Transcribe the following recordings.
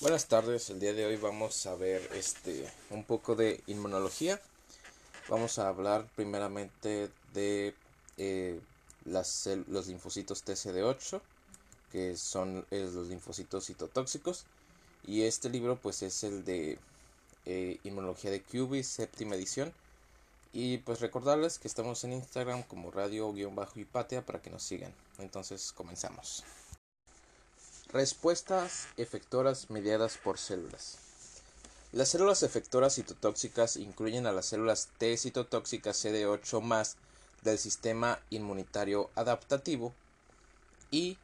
Buenas tardes, el día de hoy vamos a ver este un poco de inmunología. Vamos a hablar primeramente de eh, las, los linfocitos TCD8, que son eh, los linfocitos citotóxicos. Y este libro pues es el de eh, Inmunología de Cubis, séptima edición. Y pues recordarles que estamos en Instagram como radio-hipatia para que nos sigan. Entonces comenzamos. Respuestas efectoras mediadas por células. Las células efectoras citotóxicas incluyen a las células T citotóxicas CD8 del sistema inmunitario adaptativo y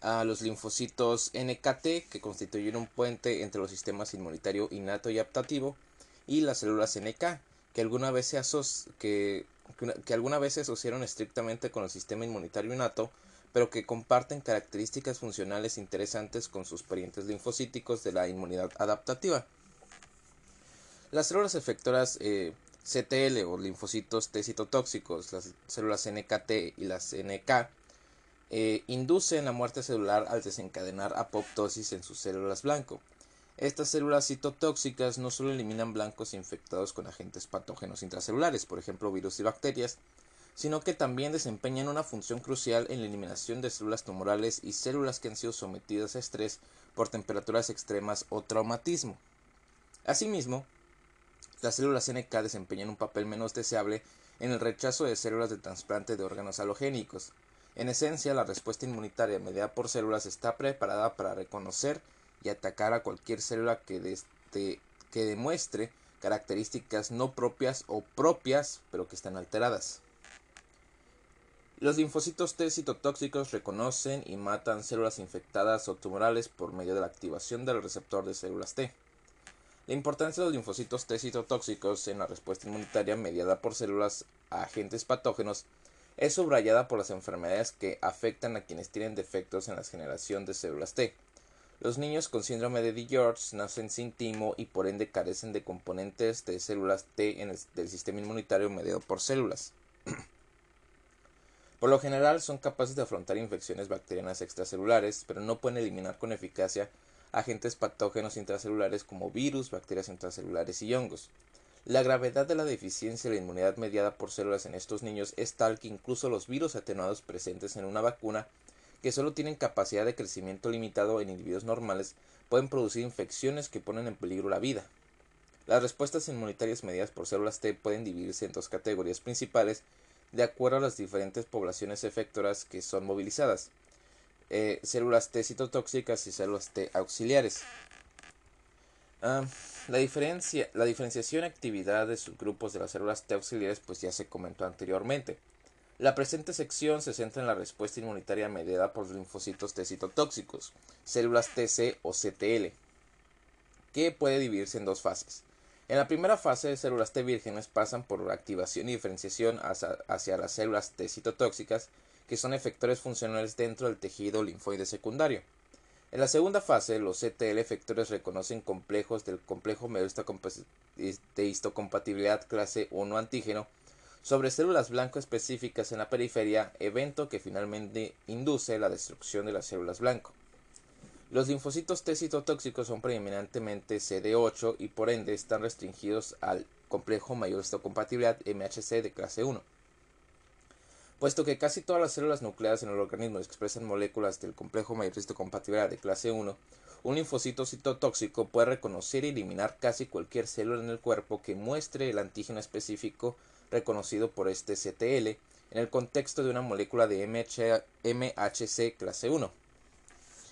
a los linfocitos NKT que constituyen un puente entre los sistemas inmunitario innato y adaptativo y las células NK que alguna vez se, que, que alguna vez se asociaron estrictamente con el sistema inmunitario innato pero que comparten características funcionales interesantes con sus parientes linfocíticos de la inmunidad adaptativa. Las células efectoras eh, CTL o linfocitos T citotóxicos, las células NKT y las NK, eh, inducen la muerte celular al desencadenar apoptosis en sus células blanco. Estas células citotóxicas no solo eliminan blancos infectados con agentes patógenos intracelulares, por ejemplo virus y bacterias, sino que también desempeñan una función crucial en la eliminación de células tumorales y células que han sido sometidas a estrés por temperaturas extremas o traumatismo. Asimismo, las células NK desempeñan un papel menos deseable en el rechazo de células de trasplante de órganos halogénicos. En esencia, la respuesta inmunitaria mediada por células está preparada para reconocer y atacar a cualquier célula que, que demuestre características no propias o propias, pero que están alteradas. Los linfocitos T citotóxicos reconocen y matan células infectadas o tumorales por medio de la activación del receptor de células T. La importancia de los linfocitos T citotóxicos en la respuesta inmunitaria mediada por células a agentes patógenos es subrayada por las enfermedades que afectan a quienes tienen defectos en la generación de células T. Los niños con síndrome de DiGeorge nacen sin timo y por ende carecen de componentes de células T en el, del sistema inmunitario mediado por células. Por lo general son capaces de afrontar infecciones bacterianas extracelulares, pero no pueden eliminar con eficacia agentes patógenos intracelulares como virus, bacterias intracelulares y hongos. La gravedad de la deficiencia de la inmunidad mediada por células en estos niños es tal que incluso los virus atenuados presentes en una vacuna, que solo tienen capacidad de crecimiento limitado en individuos normales, pueden producir infecciones que ponen en peligro la vida. Las respuestas inmunitarias mediadas por células T pueden dividirse en dos categorías principales de acuerdo a las diferentes poblaciones efectoras que son movilizadas. Eh, células T citotóxicas y células T auxiliares. Ah, la, diferencia, la diferenciación y actividad de subgrupos de las células T auxiliares pues ya se comentó anteriormente. La presente sección se centra en la respuesta inmunitaria mediada por linfocitos T citotóxicos, células TC o CTL, que puede dividirse en dos fases. En la primera fase, células T vírgenes pasan por activación y diferenciación hacia, las células T citotóxicas, que son efectores funcionales dentro del tejido linfoide secundario. En la segunda fase, los CTL efectores reconocen complejos del complejo de histocompatibilidad clase 1 antígeno sobre células blanco específicas en la periferia, evento que finalmente induce la destrucción de las células blanco. Los linfocitos T citotóxicos son preeminentemente CD8 y por ende están restringidos al complejo mayor histocompatibilidad MHC de clase 1. Puesto que casi todas las células nucleadas en el organismo expresan moléculas del complejo mayor histocompatibilidad de clase 1, un linfocito citotóxico puede reconocer y eliminar casi cualquier célula en el cuerpo que muestre el antígeno específico reconocido por este CTL en el contexto de una molécula de MHC clase 1.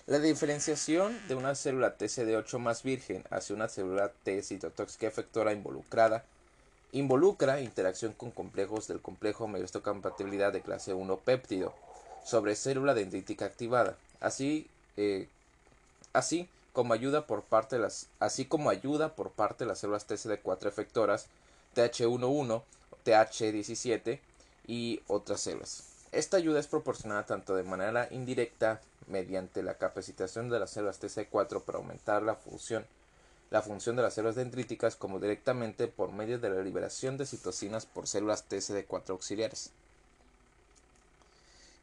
La diferenciación de una célula TCD8 más virgen hacia una célula T citotóxica efectora involucrada involucra interacción con complejos del complejo histocompatibilidad de clase 1 péptido sobre célula dendrítica activada, así, eh, así como ayuda por parte de las así como ayuda por parte de las células TCD4 efectoras TH11, TH17 y otras células. Esta ayuda es proporcionada tanto de manera indirecta mediante la capacitación de las células TC4 para aumentar la función, la función de las células dendríticas como directamente por medio de la liberación de citocinas por células TCD4 auxiliares.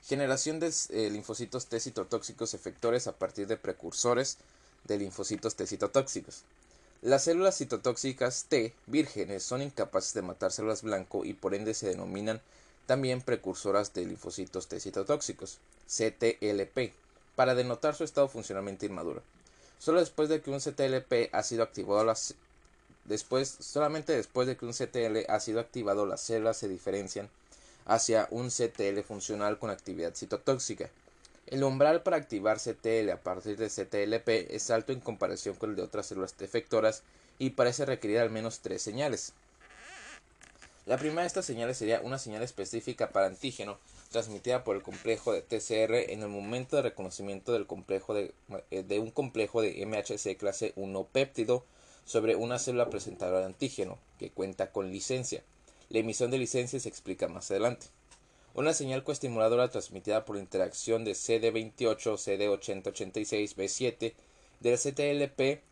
Generación de eh, linfocitos T citotóxicos efectores a partir de precursores de linfocitos T citotóxicos. Las células citotóxicas T vírgenes son incapaces de matar células blanco y por ende se denominan también precursoras de linfocitos T citotóxicos, CTLP, para denotar su estado funcionalmente inmaduro. Solo después de que un CTLP ha sido activado las después, solamente después de que un CTL ha sido activado, las células se diferencian hacia un CTL funcional con actividad citotóxica. El umbral para activar CTL a partir de CTLP es alto en comparación con el de otras células T efectoras y parece requerir al menos tres señales. La primera de estas señales sería una señal específica para antígeno transmitida por el complejo de TCR en el momento de reconocimiento del complejo de, eh, de un complejo de MHC clase 1 péptido sobre una célula presentadora de antígeno que cuenta con licencia. La emisión de licencia se explica más adelante. Una señal coestimuladora transmitida por interacción de CD28, CD8086, B7 del CTLP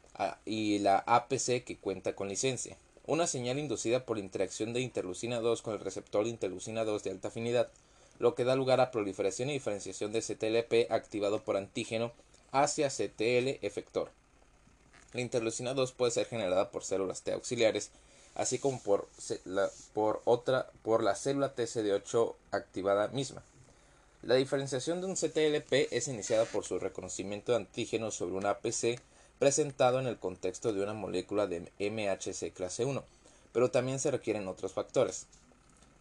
y la APC que cuenta con licencia una señal inducida por interacción de interleucina 2 con el receptor de interleucina 2 de alta afinidad, lo que da lugar a proliferación y diferenciación de CTLP activado por antígeno hacia CTL efector. La interleucina 2 puede ser generada por células T auxiliares, así como por la, por otra, por la célula TCD8 activada misma. La diferenciación de un CTLP es iniciada por su reconocimiento de antígeno sobre una APC presentado en el contexto de una molécula de MHC clase 1, pero también se requieren otros factores.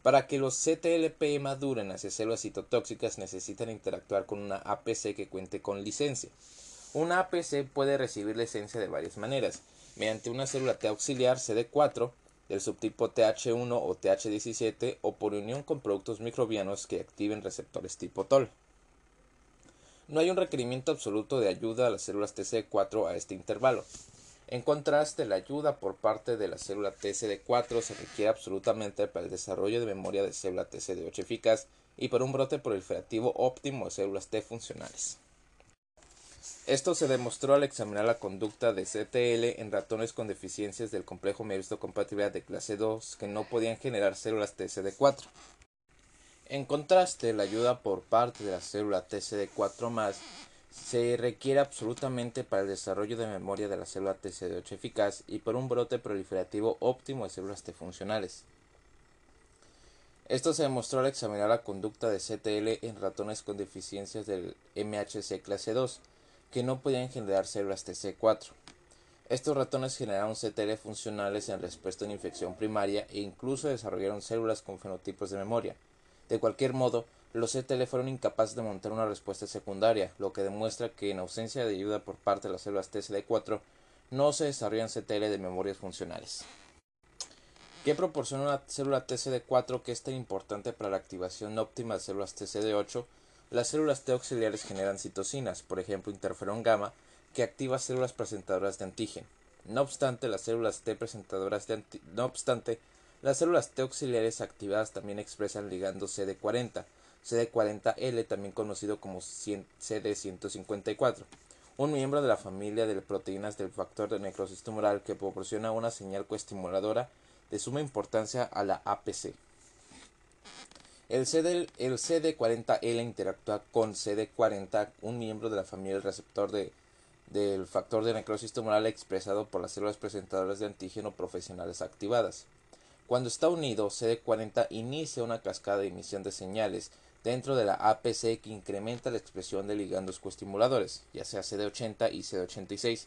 Para que los CTLP maduren hacia células citotóxicas necesitan interactuar con una APC que cuente con licencia. Una APC puede recibir licencia de varias maneras, mediante una célula T auxiliar CD4 del subtipo TH1 o TH17 o por unión con productos microbianos que activen receptores tipo TOL. No hay un requerimiento absoluto de ayuda a las células TCD4 a este intervalo. En contraste, la ayuda por parte de la célula TCD4 se requiere absolutamente para el desarrollo de memoria de célula TCD8 eficaz y para un brote proliferativo óptimo de células T funcionales. Esto se demostró al examinar la conducta de CTL en ratones con deficiencias del complejo compatibilidad de clase 2 que no podían generar células TCD4. En contraste, la ayuda por parte de la célula TCD4 se requiere absolutamente para el desarrollo de memoria de la célula TCD8 eficaz y por un brote proliferativo óptimo de células T funcionales. Esto se demostró al examinar la conducta de CTL en ratones con deficiencias del MHC clase 2, que no podían generar células TC4. Estos ratones generaron CTL funcionales en respuesta a una infección primaria e incluso desarrollaron células con fenotipos de memoria. De cualquier modo, los CTL fueron incapaces de montar una respuesta secundaria, lo que demuestra que en ausencia de ayuda por parte de las células TCD4 no se desarrollan CTL de memorias funcionales. ¿Qué proporciona una célula TCD4 que es tan importante para la activación óptima de células TCD8? Las células T auxiliares generan citocinas, por ejemplo interferón gamma, que activa células presentadoras de antígeno. No obstante, las células T presentadoras de no obstante, las células T auxiliares activadas también expresan ligando CD40, CD40L también conocido como CD154, un miembro de la familia de proteínas del factor de necrosis tumoral que proporciona una señal coestimuladora de suma importancia a la APC. El, CD, el CD40L interactúa con CD40, un miembro de la familia del receptor de, del factor de necrosis tumoral expresado por las células presentadoras de antígeno profesionales activadas. Cuando está unido, CD40 inicia una cascada de emisión de señales dentro de la APC que incrementa la expresión de ligandos coestimuladores, ya sea CD80 y CD86,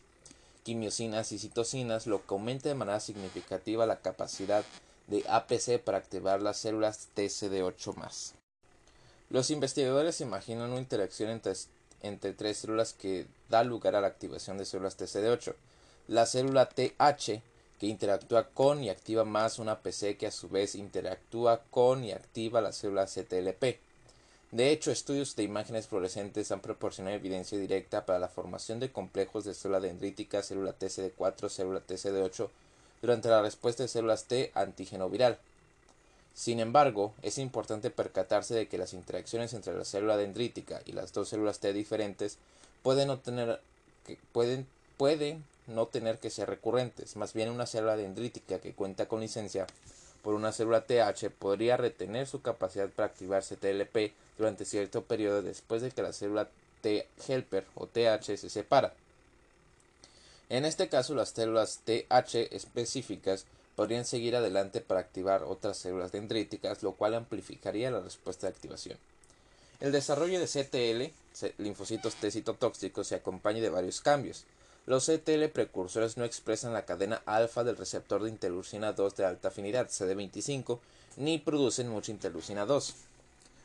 quimiosinas y citocinas, lo que aumenta de manera significativa la capacidad de APC para activar las células TCD8+. Los investigadores imaginan una interacción entre, entre tres células que da lugar a la activación de células TCD8. La célula TH que interactúa con y activa más una PC que a su vez interactúa con y activa la célula CTLP. De hecho, estudios de imágenes fluorescentes han proporcionado evidencia directa para la formación de complejos de célula dendrítica, célula TCD4, célula TCD8 durante la respuesta de células T antígeno viral. Sin embargo, es importante percatarse de que las interacciones entre la célula dendrítica y las dos células T diferentes pueden, obtener, pueden, pueden no tener que ser recurrentes, más bien una célula dendrítica que cuenta con licencia por una célula TH podría retener su capacidad para activarse TLP durante cierto periodo después de que la célula T helper o TH se separa. En este caso, las células TH específicas podrían seguir adelante para activar otras células dendríticas, lo cual amplificaría la respuesta de activación. El desarrollo de CTL, linfocitos T citotóxicos, se acompaña de varios cambios. Los CTL precursores no expresan la cadena alfa del receptor de interleucina 2 de alta afinidad, CD25, ni producen mucha interleucina 2.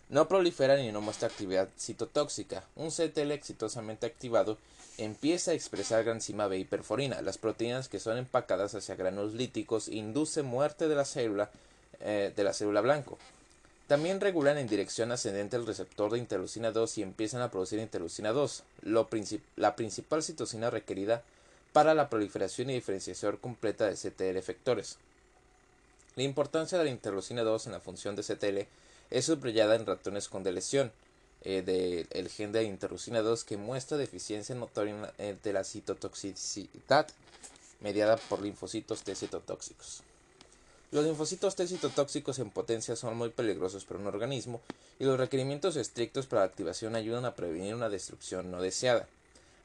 No proliferan y no muestra actividad citotóxica. Un CTL exitosamente activado empieza a expresar granzima B y perforina, las proteínas que son empacadas hacia granulos líticos, induce muerte de la célula eh, de la célula blanco. También regulan en dirección ascendente el receptor de interleucina 2 y empiezan a producir interleucina 2, la principal citocina requerida para la proliferación y diferenciación completa de CTL efectores. La importancia de la interleucina 2 en la función de CTL es subrayada en ratones con delesión eh, del gen de interleucina 2 que muestra deficiencia notoria eh, de la citotoxicidad mediada por linfocitos T citotóxicos. Los linfocitos T citotóxicos en potencia son muy peligrosos para un organismo y los requerimientos estrictos para la activación ayudan a prevenir una destrucción no deseada.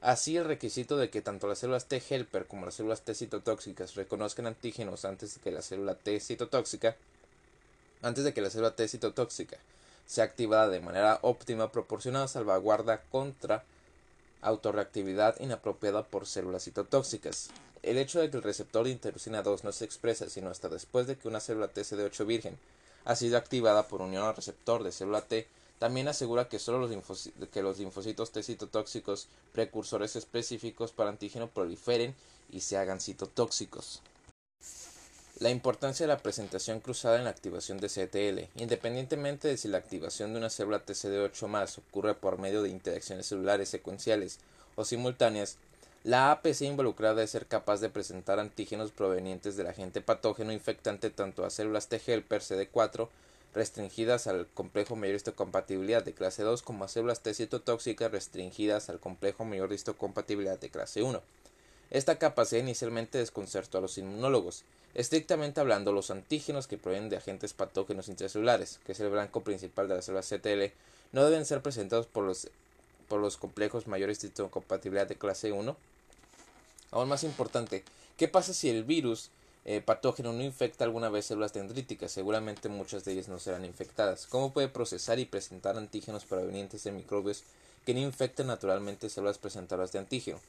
Así, el requisito de que tanto las células T helper como las células T citotóxicas reconozcan antígenos antes de que la célula T citotóxica antes de que la célula T citotóxica sea activada de manera óptima proporciona salvaguarda contra autorreactividad inapropiada por células citotóxicas. El hecho de que el receptor de interleucina 2 no se expresa sino hasta después de que una célula TCD8 virgen ha sido activada por unión al receptor de célula T también asegura que solo los, que los linfocitos T citotóxicos precursores específicos para antígeno proliferen y se hagan citotóxicos. La importancia de la presentación cruzada en la activación de CTL, independientemente de si la activación de una célula TCD8 ocurre por medio de interacciones celulares secuenciales o simultáneas, la APC involucrada debe ser capaz de presentar antígenos provenientes del agente patógeno infectante tanto a células T helper CD4 restringidas al complejo mayor histocompatibilidad de clase 2 como a células T citotóxicas restringidas al complejo mayor de histocompatibilidad de clase 1. Esta capacidad inicialmente desconcertó a los inmunólogos. Estrictamente hablando, los antígenos que provienen de agentes patógenos intracelulares, que es el blanco principal de las células CTL, no deben ser presentados por los, por los complejos mayores de compatibilidad de clase 1. Aún más importante, ¿qué pasa si el virus eh, patógeno no infecta alguna vez células dendríticas? Seguramente muchas de ellas no serán infectadas. ¿Cómo puede procesar y presentar antígenos provenientes de microbios que no infecten naturalmente células presentadoras de antígeno?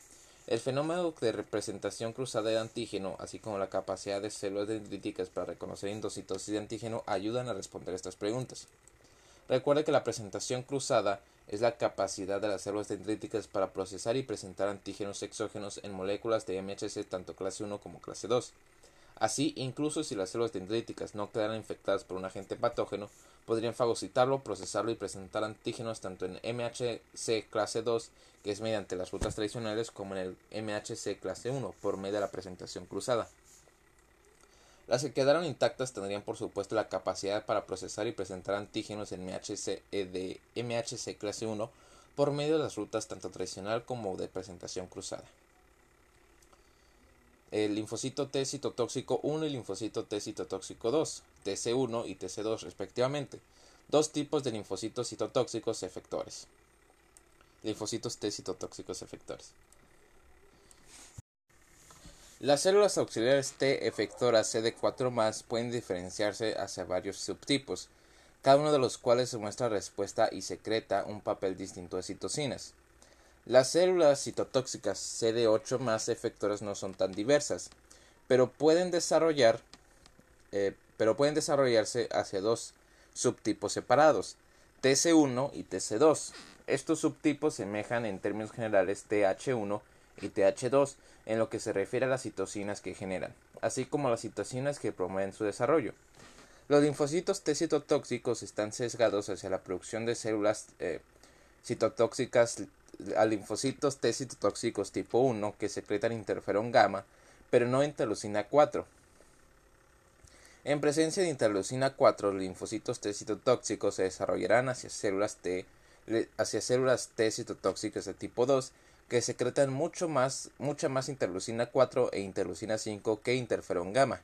El fenómeno de representación cruzada de antígeno, así como la capacidad de células dendríticas para reconocer endocitosis de antígeno, ayudan a responder estas preguntas. Recuerde que la presentación cruzada es la capacidad de las células dendríticas para procesar y presentar antígenos exógenos en moléculas de MHC tanto clase 1 como clase 2. Así, incluso si las células dendríticas no quedaran infectadas por un agente patógeno, podrían fagocitarlo, procesarlo y presentar antígenos tanto en MHC clase 2, que es mediante las rutas tradicionales, como en el MHC clase 1, por medio de la presentación cruzada. Las que quedaron intactas tendrían por supuesto la capacidad para procesar y presentar antígenos en MHC, eh, de MHC clase 1 por medio de las rutas tanto tradicional como de presentación cruzada. El linfocito T citotóxico 1 y linfocito T citotóxico 2. TC1 y TC2 respectivamente, dos tipos de linfocitos citotóxicos efectores. Linfocitos T citotóxicos efectores. Las células auxiliares T efectoras CD4 pueden diferenciarse hacia varios subtipos, cada uno de los cuales muestra respuesta y secreta un papel distinto de citocinas. Las células citotóxicas CD8 más efectoras no son tan diversas, pero pueden desarrollar eh, pero pueden desarrollarse hacia dos subtipos separados, TC1 y TC2. Estos subtipos semejan en términos generales TH1 y TH2 en lo que se refiere a las citocinas que generan, así como las citocinas que promueven su desarrollo. Los linfocitos T citotóxicos están sesgados hacia la producción de células eh, citotóxicas a linfocitos T citotóxicos tipo 1 que secretan interferón gamma, pero no interleucina 4. En presencia de interleucina 4, los linfocitos T citotóxicos se desarrollarán hacia células T, hacia células T citotóxicas de tipo 2 que secretan mucho más, mucha más interleucina 4 e interleucina 5 que interferón gamma.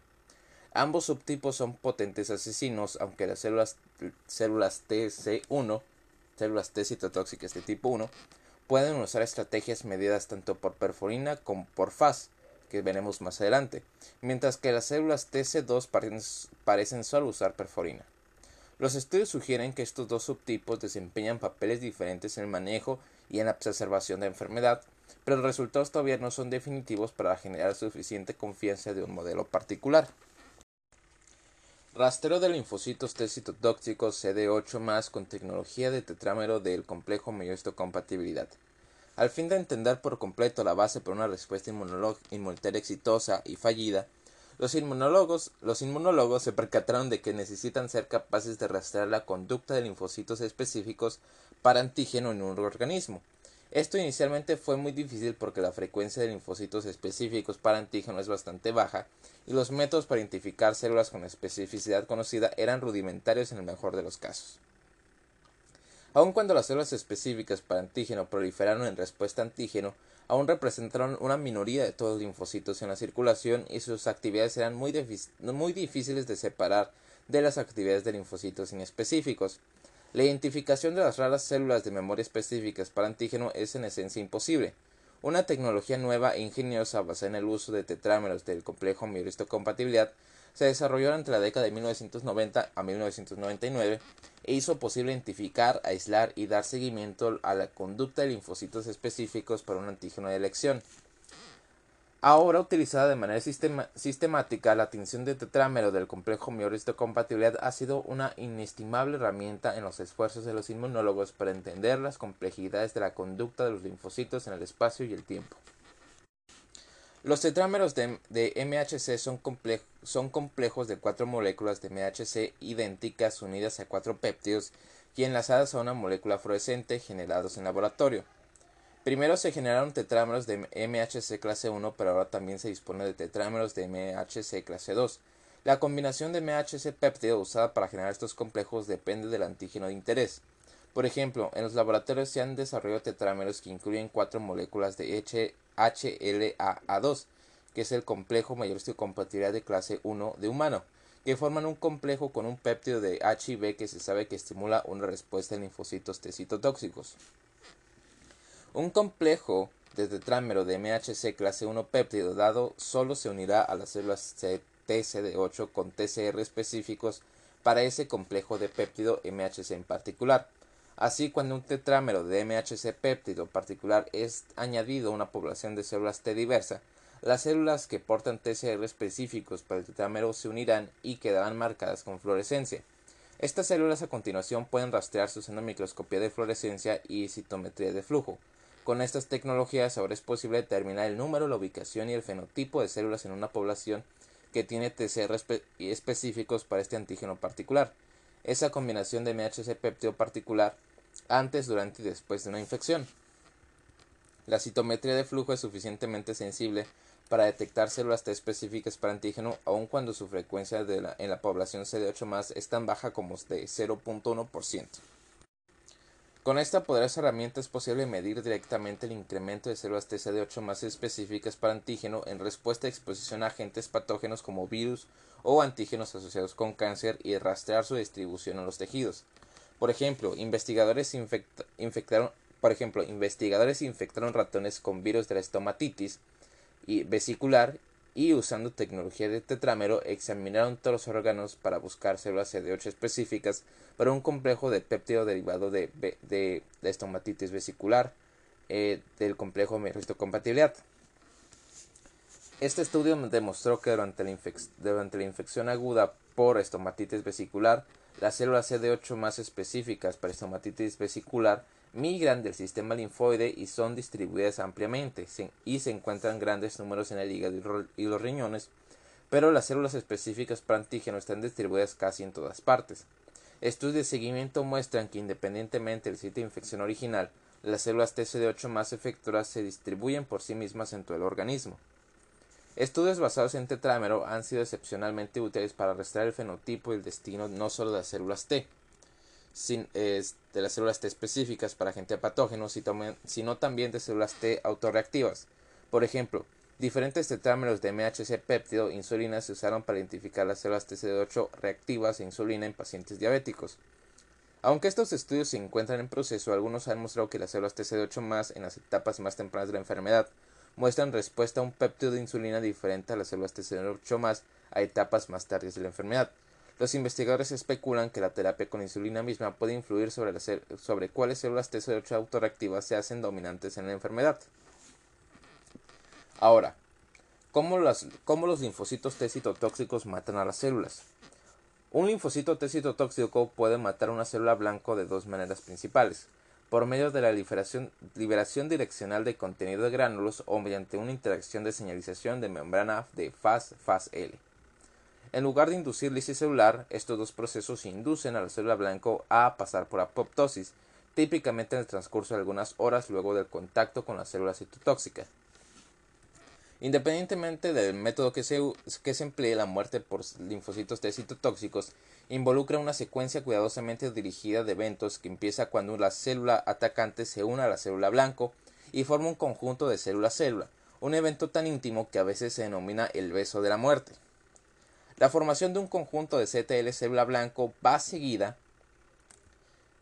Ambos subtipos son potentes asesinos, aunque las células, células TC1, células T citotóxicas de tipo 1, pueden usar estrategias medidas tanto por perforina como por FAS que veremos más adelante, mientras que las células TC2 parecen, solo usar perforina. Los estudios sugieren que estos dos subtipos desempeñan papeles diferentes en el manejo y en la exacerbación de enfermedad, pero los resultados todavía no son definitivos para generar suficiente confianza de un modelo particular. Rastreo de linfocitos T citotóxicos CD8 con tecnología de tetrámero del complejo compatibilidad. Al fin de entender por completo la base para una respuesta inmunitaria exitosa y fallida, los inmunólogos, se percataron de que necesitan ser capaces de rastrear la conducta de linfocitos específicos para antígeno en un organismo. Esto inicialmente fue muy difícil porque la frecuencia de linfocitos específicos para antígeno es bastante baja y los métodos para identificar células con especificidad conocida eran rudimentarios en el mejor de los casos. Aun cuando las células específicas para antígeno proliferaron en respuesta a antígeno, aún representaron una minoría de todos los linfocitos en la circulación y sus actividades eran muy, difíciles de separar de las actividades de linfocitos inespecíficos. La identificación de las raras células de memoria específicas para antígeno es en esencia imposible. Una tecnología nueva e ingeniosa basada en el uso de tetrámeros del complejo compatibilidad se desarrolló entre la década de 1990 a 1999 e hizo posible identificar, aislar y dar seguimiento a la conducta de linfocitos específicos para un antígeno de elección. Ahora utilizada de manera sistemática, la tinción de tetrámero del complejo compatibilidad ha sido una inestimable herramienta en los esfuerzos de los inmunólogos para entender las complejidades de la conducta de los linfocitos en el espacio y el tiempo. Los tetrámeros de, MHC son, complejos de cuatro moléculas de MHC idénticas unidas a cuatro péptidos y enlazadas a una molécula fluorescente generados en laboratorio. Primero se generaron tetrámeros de MHC clase 1, pero ahora también se dispone de tetrámeros de MHC clase 2. La combinación de MHC péptido usada para generar estos complejos depende del antígeno de interés. Por ejemplo, en los laboratorios se han desarrollado tetrámeros que incluyen cuatro moléculas de HLA-2, que es el complejo mayor compatibilidad de clase 1 de humano, que forman un complejo con un péptido de HIV que se sabe que estimula una respuesta en linfocitos T citotóxicos. Un complejo de tetrámero de MHC clase 1 péptido dado solo se unirá a las células TCD8 con TCR específicos para ese complejo de péptido MHC en particular. Así, cuando un tetrámero de MHC péptido particular es añadido a una población de células T diversa, las células que portan TCR específicos para el tetrámero se unirán y quedarán marcadas con fluorescencia. Estas células a continuación pueden rastrearse usando microscopía de fluorescencia y citometría de flujo. Con estas tecnologías ahora es posible determinar el número, la ubicación y el fenotipo de células en una población que tiene TCR específicos para este antígeno particular. Esa combinación de MHC péptido particular antes, durante y después de una infección. La citometría de flujo es suficientemente sensible para detectar células T específicas para antígeno, aun cuando su frecuencia en la población CD8 es tan baja como de 0.1%. Con esta poderosa herramienta es posible medir directamente el incremento de células TCD8 más específicas para antígeno en respuesta a exposición a agentes patógenos como virus o antígenos asociados con cáncer y rastrear su distribución en los tejidos. Por ejemplo, investigadores infectaron, por ejemplo, investigadores infectaron ratones con virus de la estomatitis y vesicular y usando tecnología de tetrámero examinaron todos los órganos para buscar células CD8 específicas para un complejo de péptido derivado de, de, estomatitis vesicular eh, del complejo compatibilidad. Este estudio demostró que durante la, durante la infección aguda por estomatitis vesicular las células CD8 más específicas para estomatitis vesicular migran del sistema linfoide y son distribuidas ampliamente y se encuentran grandes números en el hígado y los riñones, pero las células específicas para antígeno están distribuidas casi en todas partes. Estudios de seguimiento muestran que independientemente del sitio de infección original, las células TCD8 más efectoras se distribuyen por sí mismas en todo el organismo. Estudios basados en tetrámero han sido excepcionalmente útiles para rastrear el fenotipo y el destino no solo de las células T, de las células T específicas para agentes patógenos, sino también de células T autorreactivas. Por ejemplo, diferentes tetrámeros de MHC péptido insulina se usaron para identificar las células TCD8 reactivas a insulina en pacientes diabéticos. Aunque estos estudios se encuentran en proceso, algunos han mostrado que las células TCD8 más en las etapas más tempranas de la enfermedad muestran respuesta a un péptido de insulina diferente a las células TCR8 más a etapas más tardías de la enfermedad. Los investigadores especulan que la terapia con insulina misma puede influir sobre, sobre cuáles células TCR8 autorreactivas se hacen dominantes en la enfermedad. Ahora, ¿cómo, cómo los linfocitos T citotóxicos matan a las células? Un linfocito T citotóxico puede matar una célula blanco de dos maneras principales por medio de la liberación, direccional de contenido de gránulos o mediante una interacción de señalización de membrana de faz faz L. En lugar de inducir lisis celular, estos dos procesos inducen a la célula blanco a pasar por apoptosis, típicamente en el transcurso de algunas horas luego del contacto con la célula citotóxica. Independientemente del método que se, que se emplee, la muerte por linfocitos T citotóxicos involucra una secuencia cuidadosamente dirigida de eventos que empieza cuando la célula atacante se une a la célula blanco y forma un conjunto de célula-célula, un evento tan íntimo que a veces se denomina el beso de la muerte. La formación de un conjunto de CTL célula blanco va seguida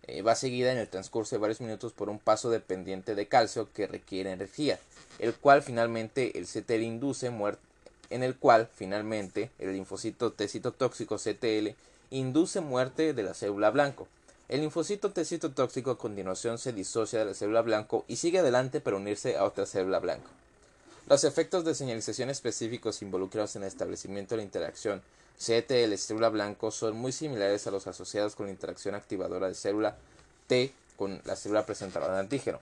eh, va seguida en el transcurso de varios minutos por un paso dependiente de calcio que requiere energía, el cual finalmente el CTL induce muerte en el cual finalmente el linfocito T CTL induce muerte de la célula blanco. El linfocito T citotóxico a continuación se disocia de la célula blanco y sigue adelante para unirse a otra célula blanco. Los efectos de señalización específicos involucrados en el establecimiento de la interacción CTL célula blanco son muy similares a los asociados con la interacción activadora de célula T con la célula presentadora de antígeno.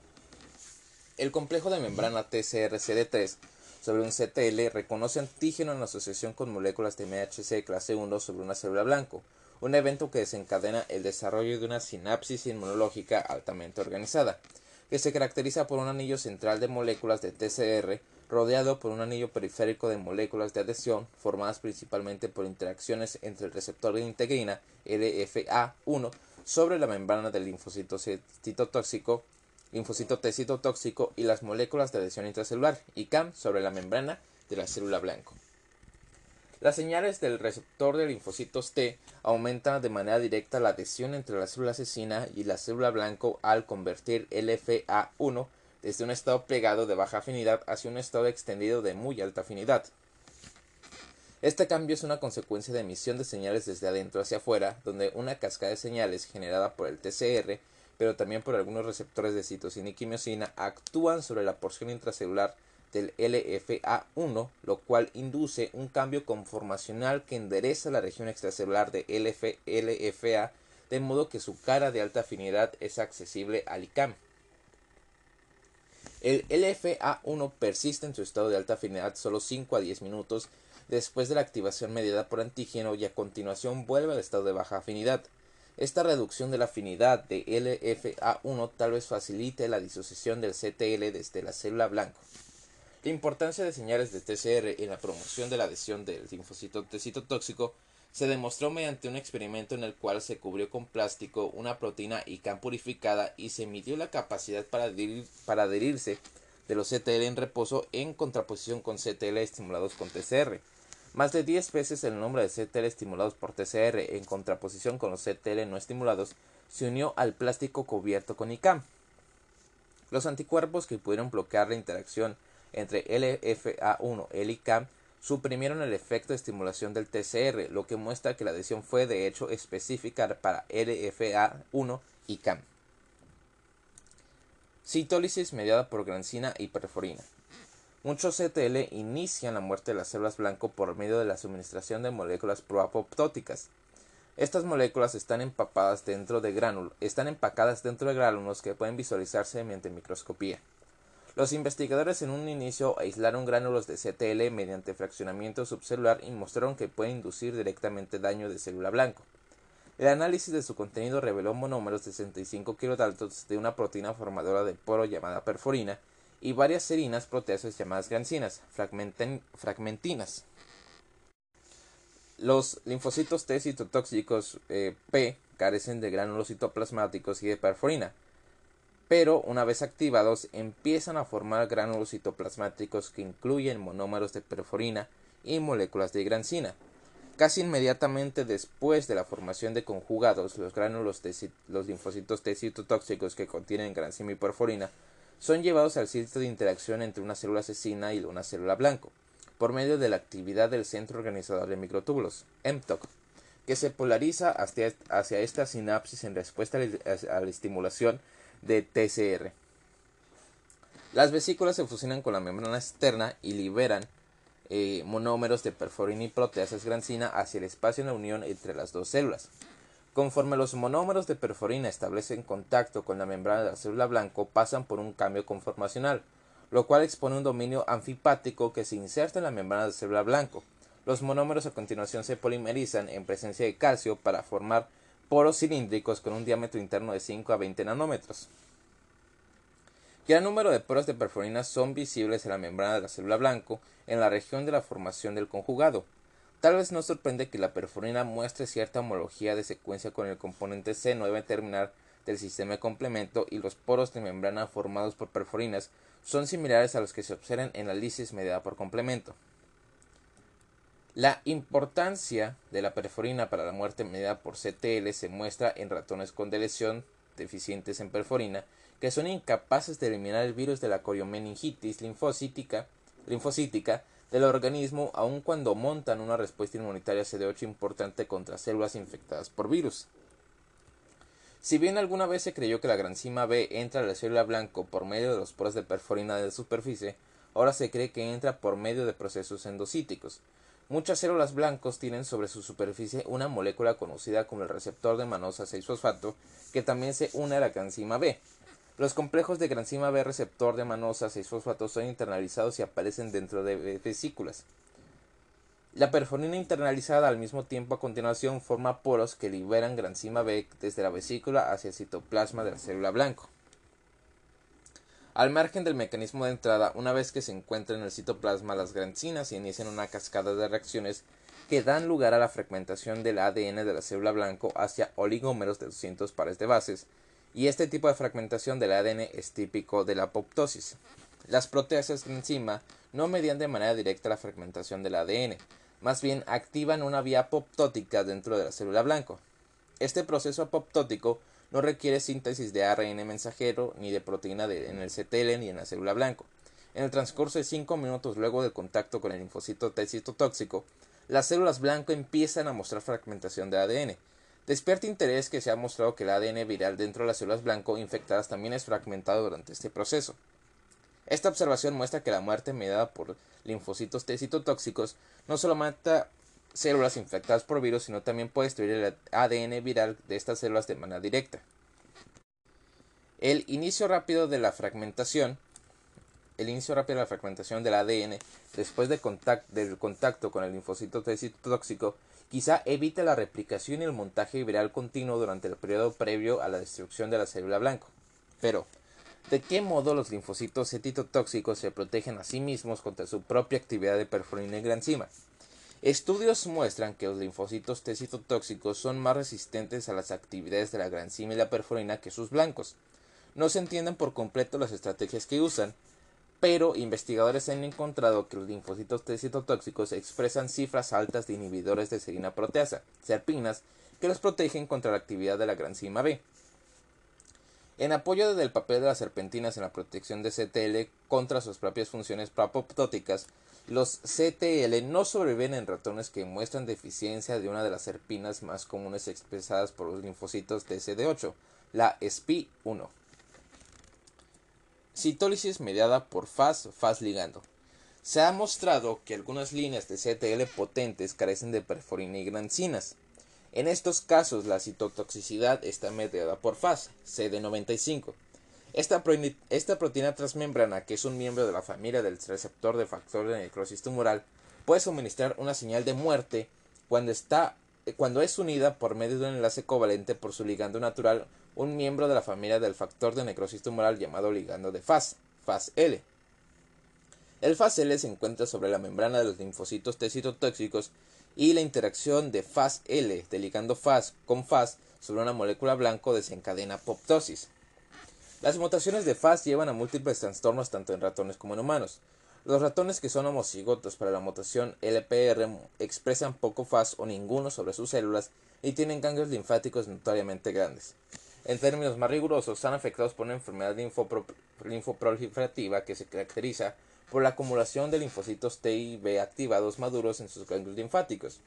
El complejo de membrana TCR-CD3 sobre un CTL reconoce antígeno en asociación con moléculas de MHC clase 1 sobre una célula blanco, un evento que desencadena el desarrollo de una sinapsis inmunológica altamente organizada, que se caracteriza por un anillo central de moléculas de TCR rodeado por un anillo periférico de moléculas de adhesión formadas principalmente por interacciones entre el receptor de integrina LFA1 sobre la membrana del linfocito citotóxico linfocito T citotóxico y las moléculas de adhesión intracelular, ICAM, sobre la membrana de la célula blanco. Las señales del receptor de linfocitos T aumentan de manera directa la adhesión entre la célula asesina y la célula blanco al convertir LFA1 desde un estado plegado de baja afinidad hacia un estado extendido de muy alta afinidad. Este cambio es una consecuencia de emisión de señales desde adentro hacia afuera, donde una cascada de señales generada por el TCR pero también por algunos receptores de citosina y quimiosina, actúan sobre la porción intracelular del LFA1, lo cual induce un cambio conformacional que endereza la región extracelular de LFA, de modo que su cara de alta afinidad es accesible al ICAM. El LFA1 persiste en su estado de alta afinidad solo 5 a 10 minutos después de la activación mediada por antígeno y a continuación vuelve al estado de baja afinidad. Esta reducción de la afinidad de LFA1 tal vez facilite la disociación del CTL desde la célula blanco. La importancia de señales de TCR en la promoción de la adhesión del linfocito citotóxico se demostró mediante un experimento en el cual se cubrió con plástico una proteína ICAM purificada y se midió la capacidad para, para adherirse de los CTL en reposo en contraposición con CTL estimulados con TCR. Más de 10 veces el número de CTL estimulados por TCR en contraposición con los CTL no estimulados se unió al plástico cubierto con ICAM. Los anticuerpos que pudieron bloquear la interacción entre LFA1 y el ICAM suprimieron el efecto de estimulación del TCR, lo que muestra que la adhesión fue de hecho específica para LFA1 y CAM. Citólisis mediada por grancina y perforina. Muchos CTL inician la muerte de las células blanco por medio de la suministración de moléculas proapoptóticas. Estas moléculas están empapadas dentro de están empacadas dentro de gránulos que pueden visualizarse mediante microscopía. Los investigadores en un inicio aislaron gránulos de CTL mediante fraccionamiento subcelular y mostraron que pueden inducir directamente daño de célula blanco. El análisis de su contenido reveló monómeros de 65 kilodaltons de una proteína formadora de poro llamada perforina y varias serinas proteasas llamadas grancinas, fragmentinas. Los linfocitos T citotóxicos eh, P carecen de gránulos citoplasmáticos y de perforina, pero una vez activados empiezan a formar gránulos citoplasmáticos que incluyen monómeros de perforina y moléculas de grancina. Casi inmediatamente después de la formación de conjugados, los gránulos de los linfocitos T citotóxicos que contienen grancina y perforina son llevados al sitio de interacción entre una célula asesina y una célula blanco, por medio de la actividad del centro organizador de microtúbulos, MTOC, que se polariza hacia, esta sinapsis en respuesta a la estimulación de TCR. Las vesículas se fusionan con la membrana externa y liberan eh, monómeros de perforina y proteasas grancina hacia el espacio en la unión entre las dos células. Conforme los monómeros de perforina establecen contacto con la membrana de la célula blanco, pasan por un cambio conformacional, lo cual expone un dominio anfipático que se inserta en la membrana de la célula blanco. Los monómeros a continuación se polimerizan en presencia de calcio para formar poros cilíndricos con un diámetro interno de 5 a 20 nanómetros. Gran número de poros de perforina son visibles en la membrana de la célula blanco en la región de la formación del conjugado. Tal vez no sorprende que la perforina muestre cierta homología de secuencia con el componente C9 terminal del sistema de complemento y los poros de membrana formados por perforinas son similares a los que se observan en la lisis mediada por complemento. La importancia de la perforina para la muerte mediada por CTL se muestra en ratones con lesión deficientes en perforina que son incapaces de eliminar el virus de la coriomeningitis linfocítica del organismo aun cuando montan una respuesta inmunitaria CD8 importante contra células infectadas por virus. Si bien alguna vez se creyó que la granzima B entra a la célula blanco por medio de los poros de perforina de la superficie, ahora se cree que entra por medio de procesos endocíticos. Muchas células blancos tienen sobre su superficie una molécula conocida como el receptor de manosa 6-fosfato, que también se une a la granzima B. Los complejos de granzima B receptor de manosa 6-fosfato son internalizados y aparecen dentro de vesículas. La perforina internalizada al mismo tiempo a continuación forma poros que liberan granzima B desde la vesícula hacia el citoplasma de la célula blanco. Al margen del mecanismo de entrada, una vez que se encuentran en el citoplasma, las grancinas inician una cascada de reacciones que dan lugar a la fragmentación del ADN de la célula blanco hacia oligómeros de 200 pares de bases, y este tipo de fragmentación del ADN es típico de la apoptosis. Las proteasas de enzima no median de manera directa la fragmentación del ADN, más bien activan una vía apoptótica dentro de la célula blanco. Este proceso apoptótico no requiere síntesis de ARN mensajero ni de proteína en el CTL ni en la célula blanco. En el transcurso de 5 minutos luego del contacto con el linfocito T citotóxico, las células blanco empiezan a mostrar fragmentación de ADN, Despierta interés que se ha mostrado que el ADN viral dentro de las células blanco infectadas también es fragmentado durante este proceso. Esta observación muestra que la muerte mediada por linfocitos T citotóxicos no solo mata células infectadas por virus, sino también puede destruir el ADN viral de estas células de manera directa. El inicio rápido de la fragmentación el inicio rápido de la fragmentación del ADN después de del contacto con el linfocito T citotóxico quizá evite la replicación y el montaje viral continuo durante el periodo previo a la destrucción de la célula blanco. Pero, ¿de qué modo los linfocitos citotóxicos se protegen a sí mismos contra su propia actividad de perforina y granzima? Estudios muestran que los linfocitos T citotóxicos son más resistentes a las actividades de la granzima y la perforina que sus blancos. No se entienden por completo las estrategias que usan, pero investigadores han encontrado que los linfocitos T citotóxicos expresan cifras altas de inhibidores de serina proteasa, serpinas, que los protegen contra la actividad de la granzima B. En apoyo del papel de las serpentinas en la protección de CTL contra sus propias funciones apoptóticas, los CTL no sobreviven en ratones que muestran deficiencia de una de las serpinas más comunes expresadas por los linfocitos TCD8, la SPI1. Citólisis mediada por FAS, FAS ligando. Se ha mostrado que algunas líneas de CTL potentes carecen de perforina y grancinas. En estos casos, la citotoxicidad está mediada por FAS, CD95. Esta, esta, proteína transmembrana, que es un miembro de la familia del receptor de factor de necrosis tumoral, puede suministrar una señal de muerte cuando, está, cuando es unida por medio de un enlace covalente por su ligando natural un miembro de la familia del factor de necrosis tumoral llamado ligando de FAS, FAS-L. El FAS-L se encuentra sobre la membrana de los linfocitos T y la interacción de FAS-L de ligando FAS con FAS sobre una molécula blanco desencadena apoptosis. Las mutaciones de FAS llevan a múltiples trastornos tanto en ratones como en humanos. Los ratones que son homocigotos para la mutación LPR expresan poco FAS o ninguno sobre sus células y tienen ganglios linfáticos notoriamente grandes. En términos más rigurosos, están afectados por una enfermedad linfoproliferativa que se caracteriza por la acumulación de linfocitos T y B activados maduros en sus ganglios linfáticos.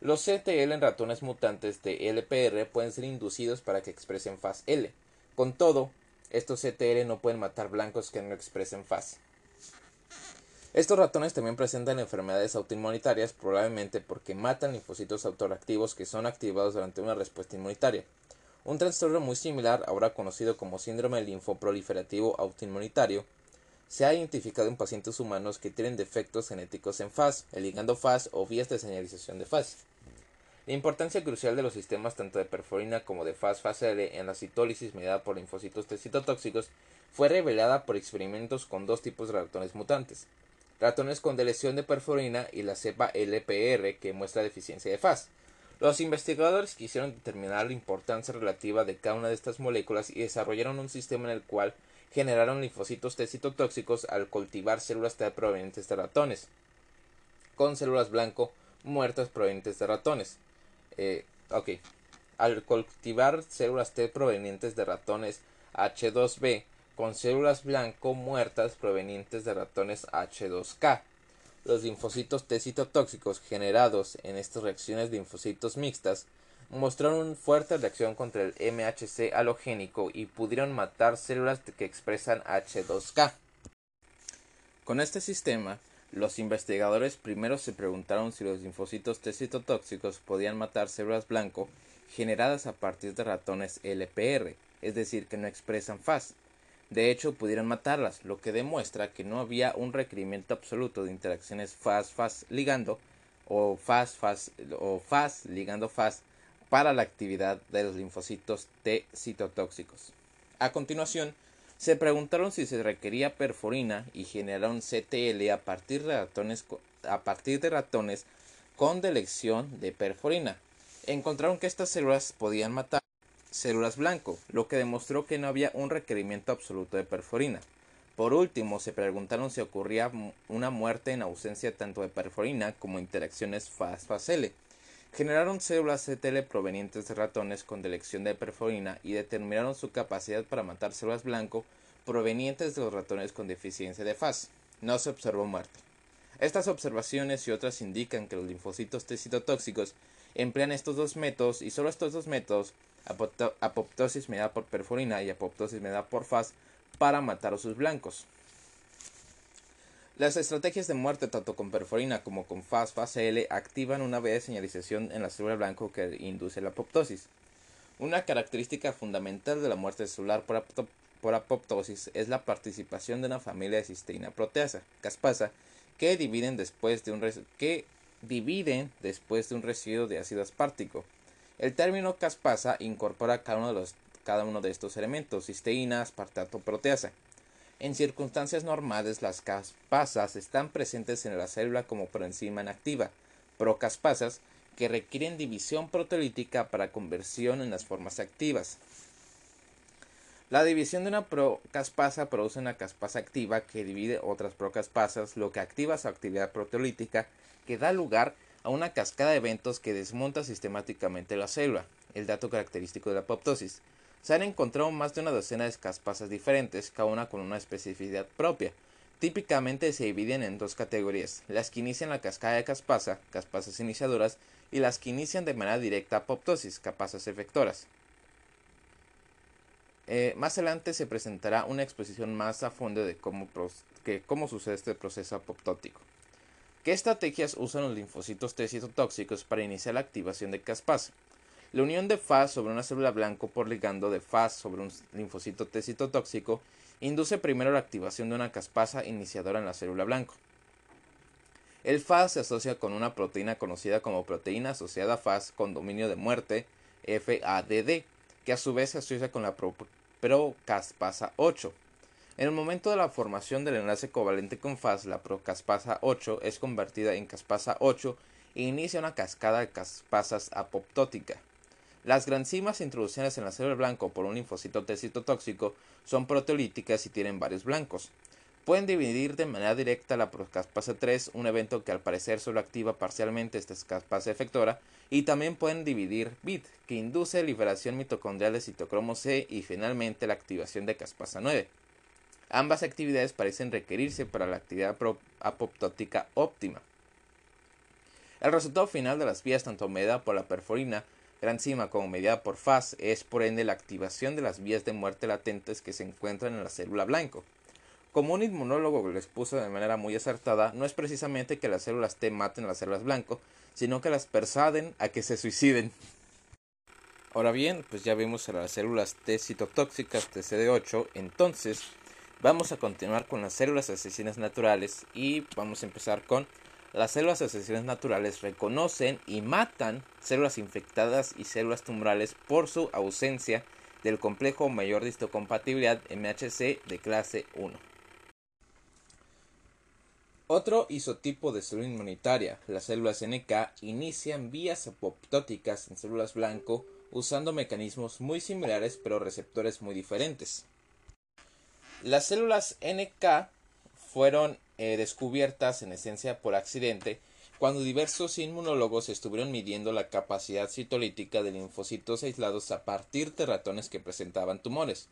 Los CTL en ratones mutantes de LPR pueden ser inducidos para que expresen faz L. Con todo, estos CTL no pueden matar blancos que no expresen faz. Estos ratones también presentan enfermedades autoinmunitarias, probablemente porque matan linfocitos autoreactivos que son activados durante una respuesta inmunitaria. Un trastorno muy similar, ahora conocido como síndrome linfoproliferativo autoinmunitario, se ha identificado en pacientes humanos que tienen defectos genéticos en FAS, el ligando FAS o vías de señalización de FAS. La importancia crucial de los sistemas tanto de perforina como de FAS-FASL en la citólisis mediada por linfocitos citotóxicos fue revelada por experimentos con dos tipos de ratones mutantes, ratones con deleción de perforina y la cepa LPR que muestra deficiencia de FAS. Los investigadores quisieron determinar la importancia relativa de cada una de estas moléculas y desarrollaron un sistema en el cual generaron linfocitos T citotóxicos al cultivar células T provenientes de ratones, con células blanco muertas provenientes de ratones. Eh, ok, al cultivar células T provenientes de ratones H2B con células blanco muertas provenientes de ratones H2K. Los linfocitos T citotóxicos generados en estas reacciones de linfocitos mixtas mostraron una fuerte reacción contra el MHC halogénico y pudieron matar células que expresan H2K. Con este sistema, los investigadores primero se preguntaron si los linfocitos T citotóxicos podían matar células blanco generadas a partir de ratones LPR, es decir, que no expresan FAS. De hecho, pudieron matarlas, lo que demuestra que no había un requerimiento absoluto de interacciones faz-faz ligando o faz-faz o ligando faz para la actividad de los linfocitos T citotóxicos. A continuación, se preguntaron si se requería perforina y generaron CTL a partir de ratones, a partir de ratones con delección de perforina. Encontraron que estas células podían matar células blanco, lo que demostró que no había un requerimiento absoluto de perforina. Por último, se preguntaron si ocurría una muerte en ausencia tanto de perforina como interacciones FAS-FASL. Generaron células CTL provenientes de ratones con delección de perforina y determinaron su capacidad para matar células blanco provenientes de los ratones con deficiencia de FAS. No se observó muerte. Estas observaciones y otras indican que los linfocitos T emplean estos dos métodos y solo estos dos métodos apoptosis mediada por perforina y apoptosis mediada por FAS para matar a sus blancos. Las estrategias de muerte tanto con perforina como con FAS, FASL activan una vía de señalización en la célula blanco que induce la apoptosis. Una característica fundamental de la muerte celular por, por apoptosis es la participación de una familia de cisteína proteasa, caspasa, que dividen después de un, que dividen después de un residuo de ácido aspartico. El término caspasa incorpora cada uno de, estos elementos, cisteína, aspartato, proteasa. En circunstancias normales, las caspasas están presentes en la célula como proenzima inactiva, procaspasas, que requieren división proteolítica para conversión en las formas activas. La división de una procaspasa produce una caspasa activa que divide otras procaspasas, lo que activa su actividad proteolítica, que da lugar a una cascada de eventos que desmonta sistemáticamente la célula, el dato característico de la apoptosis. Se han encontrado más de una docena de caspasas diferentes, cada una con una especificidad propia. Típicamente se dividen en dos categorías, las que inician la cascada de caspasa, caspasas iniciadoras, y las que inician de manera directa apoptosis, caspasas efectoras. Eh, más adelante se presentará una exposición más a fondo de cómo, cómo sucede este proceso apoptótico. ¿Qué estrategias usan los linfocitos T citotóxicos para iniciar la activación de caspasa? La unión de FAS sobre una célula blanco por ligando de FAS sobre un linfocito T citotóxico induce primero la activación de una caspasa iniciadora en la célula blanco. El FAS se asocia con una proteína conocida como proteína asociada a FAS con dominio de muerte, FADD, que a su vez se asocia con la procaspasa 8. En el momento de la formación del enlace covalente con FAS, la procaspasa 8 es convertida en caspasa 8 e inicia una cascada de caspasas apoptótica. Las granzimas introducidas en la célula blanco por un linfocito T citotóxico son proteolíticas y tienen varios blancos. Pueden dividir de manera directa la procaspasa 3, un evento que al parecer solo activa parcialmente esta caspasa efectora, y también pueden dividir BIT, que induce liberación mitocondrial de citocromo C y finalmente la activación de caspasa 9. Ambas actividades parecen requerirse para la actividad apoptótica óptima. El resultado final de las vías tanto mediada por la perforina, gran enzima, como mediada por FAS es por ende la activación de las vías de muerte latentes que se encuentran en la célula blanco. Como un inmunólogo les puso de manera muy acertada, no es precisamente que las células T maten a las células blanco, sino que las persuaden a que se suiciden. Ahora bien, pues ya vimos a las células T citotóxicas TCD8, entonces vamos a continuar con las células asesinas naturales y vamos a empezar con las células asesinas naturales reconocen y matan células infectadas y células tumorales por su ausencia del complejo mayor de histocompatibilidad MHC de clase 1. Otro isotipo de célula inmunitaria, las células NK, inician vías apoptóticas en células blanco usando mecanismos muy similares pero receptores muy diferentes. Las células NK fueron eh, descubiertas en esencia por accidente cuando diversos inmunólogos estuvieron midiendo la capacidad citolítica de linfocitos aislados a partir de ratones que presentaban tumores.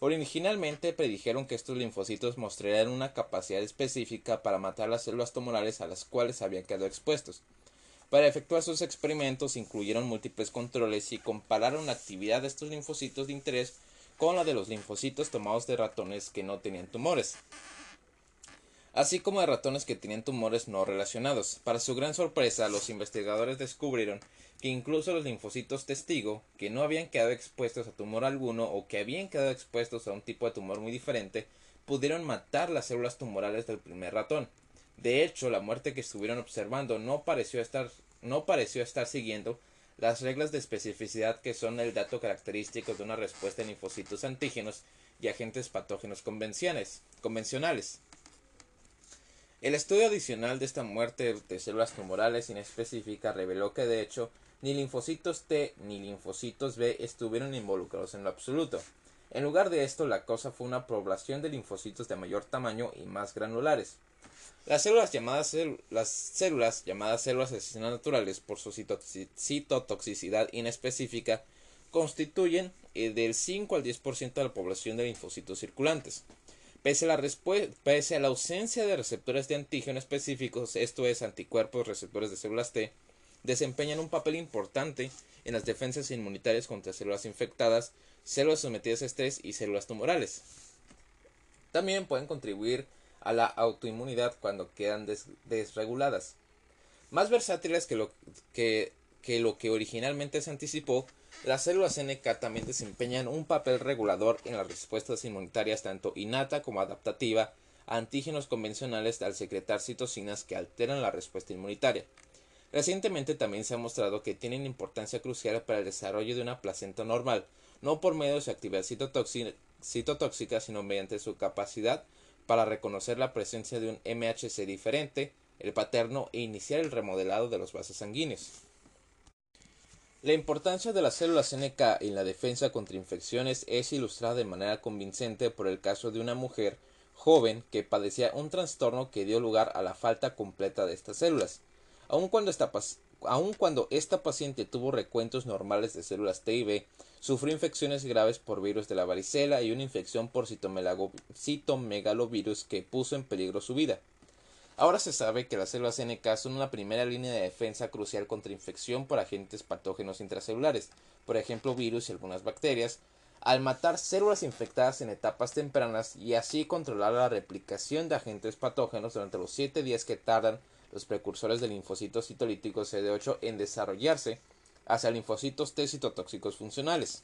Originalmente predijeron que estos linfocitos mostrarían una capacidad específica para matar las células tumorales a las cuales habían quedado expuestos. Para efectuar sus experimentos incluyeron múltiples controles y compararon la actividad de estos linfocitos de interés con la de los linfocitos tomados de ratones que no tenían tumores así como de ratones que tenían tumores no relacionados. Para su gran sorpresa, los investigadores descubrieron que incluso los linfocitos testigo, que no habían quedado expuestos a tumor alguno o que habían quedado expuestos a un tipo de tumor muy diferente, pudieron matar las células tumorales del primer ratón. De hecho, la muerte que estuvieron observando no pareció estar, no pareció estar siguiendo las reglas de especificidad que son el dato característico de una respuesta en linfocitos antígenos y agentes patógenos convencionales. El estudio adicional de esta muerte de células tumorales inespecífica reveló que de hecho ni linfocitos T ni linfocitos B estuvieron involucrados en lo absoluto. En lugar de esto, la causa fue una población de linfocitos de mayor tamaño y más granulares. Las células llamadas, las células, llamadas células asesinas naturales por su citotoxicidad inespecífica constituyen eh, del 5 al 10% de la población de linfocitos circulantes. Pese a, la pese a la ausencia de receptores de antígeno específicos, esto es, anticuerpos receptores de células T, desempeñan un papel importante en las defensas inmunitarias contra células infectadas, células sometidas a estrés y células tumorales. También pueden contribuir a la autoinmunidad cuando quedan desreguladas. Más versátiles que lo que, lo que originalmente se anticipó, las células NK también desempeñan un papel regulador en las respuestas inmunitarias tanto innata como adaptativa a antígenos convencionales al secretar citocinas que alteran la respuesta inmunitaria. Recientemente también se ha mostrado que tienen importancia crucial para el desarrollo de una placenta normal, no por medio de su actividad citotóxica, sino mediante su capacidad para reconocer la presencia de un MHC diferente, el paterno e iniciar el remodelado de los vasos sanguíneos. La importancia de las células NK en la defensa contra infecciones es ilustrada de manera convincente por el caso de una mujer joven que padecía un trastorno que dio lugar a la falta completa de estas células. Aun cuando esta, cuando esta paciente tuvo recuentos normales de células T y B, sufrió infecciones graves por virus de la varicela y una infección por citomegalovirus que puso en peligro su vida. Ahora se sabe que las células NK son una primera línea de defensa crucial contra infección por agentes patógenos intracelulares, por ejemplo virus y algunas bacterias, al matar células infectadas en etapas tempranas y así controlar la replicación de agentes patógenos durante los 7 días que tardan los precursores de linfocitos citolíticos CD8 en desarrollarse hacia linfocitos T citotóxicos funcionales.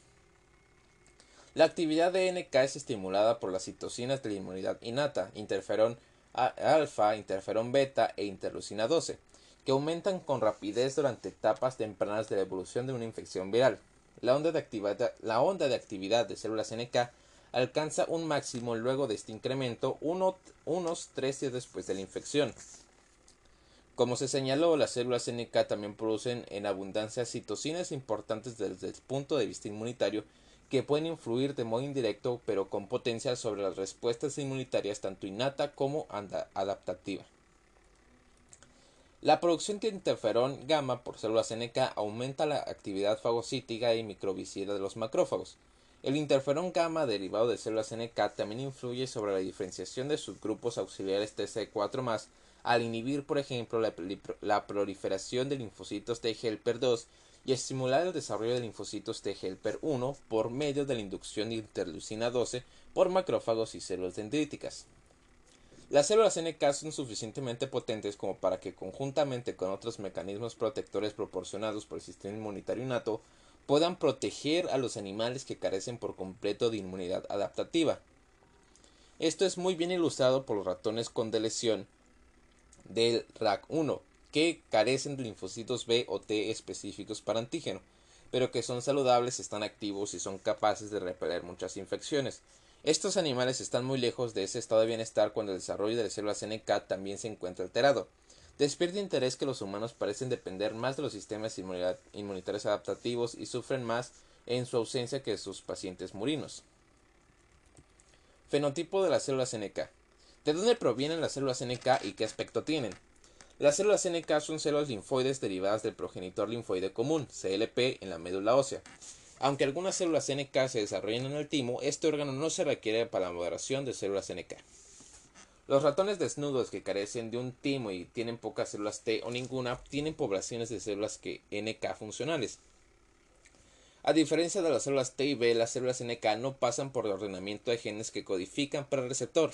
La actividad de NK es estimulada por las citocinas de la inmunidad innata, interferón alfa, interferón beta e interleucina 12, que aumentan con rapidez durante etapas tempranas de la evolución de una infección viral. La onda de, actividad, la onda de actividad de células NK alcanza un máximo luego de este incremento unos tres días después de la infección. Como se señaló, las células NK también producen en abundancia citocinas importantes desde el punto de vista inmunitario que pueden influir de modo indirecto pero con potencia sobre las respuestas inmunitarias tanto innata como adaptativa. La producción de interferón gamma por células NK aumenta la actividad fagocítica y microbicida de los macrófagos. El interferón gamma derivado de células NK también influye sobre la diferenciación de subgrupos auxiliares TC4 al inhibir, por ejemplo, la, proliferación de linfocitos T helper 2 y estimular el desarrollo de linfocitos T helper 1 por medio de la inducción de interleucina 12 por macrófagos y células dendríticas. Las células NK son suficientemente potentes como para que conjuntamente con otros mecanismos protectores proporcionados por el sistema inmunitario innato puedan proteger a los animales que carecen por completo de inmunidad adaptativa. Esto es muy bien ilustrado por los ratones con delesión del RAC1, que carecen de linfocitos B o T específicos para antígeno, pero que son saludables, están activos y son capaces de repeler muchas infecciones. Estos animales están muy lejos de ese estado de bienestar cuando el desarrollo de las células NK también se encuentra alterado. Despierta interés que los humanos parecen depender más de los sistemas inmunitarios adaptativos y sufren más en su ausencia que sus pacientes murinos. Fenotipo de las células NK. ¿De dónde provienen las células NK y qué aspecto tienen? Las células NK son células linfoides derivadas del progenitor linfoide común, CLP, en la médula ósea. Aunque algunas células NK se desarrollan en el timo, este órgano no se requiere para la moderación de células NK. Los ratones desnudos que carecen de un timo y tienen pocas células T o ninguna tienen poblaciones de células que NK funcionales. A diferencia de las células T y B, las células NK no pasan por el ordenamiento de genes que codifican para el receptor.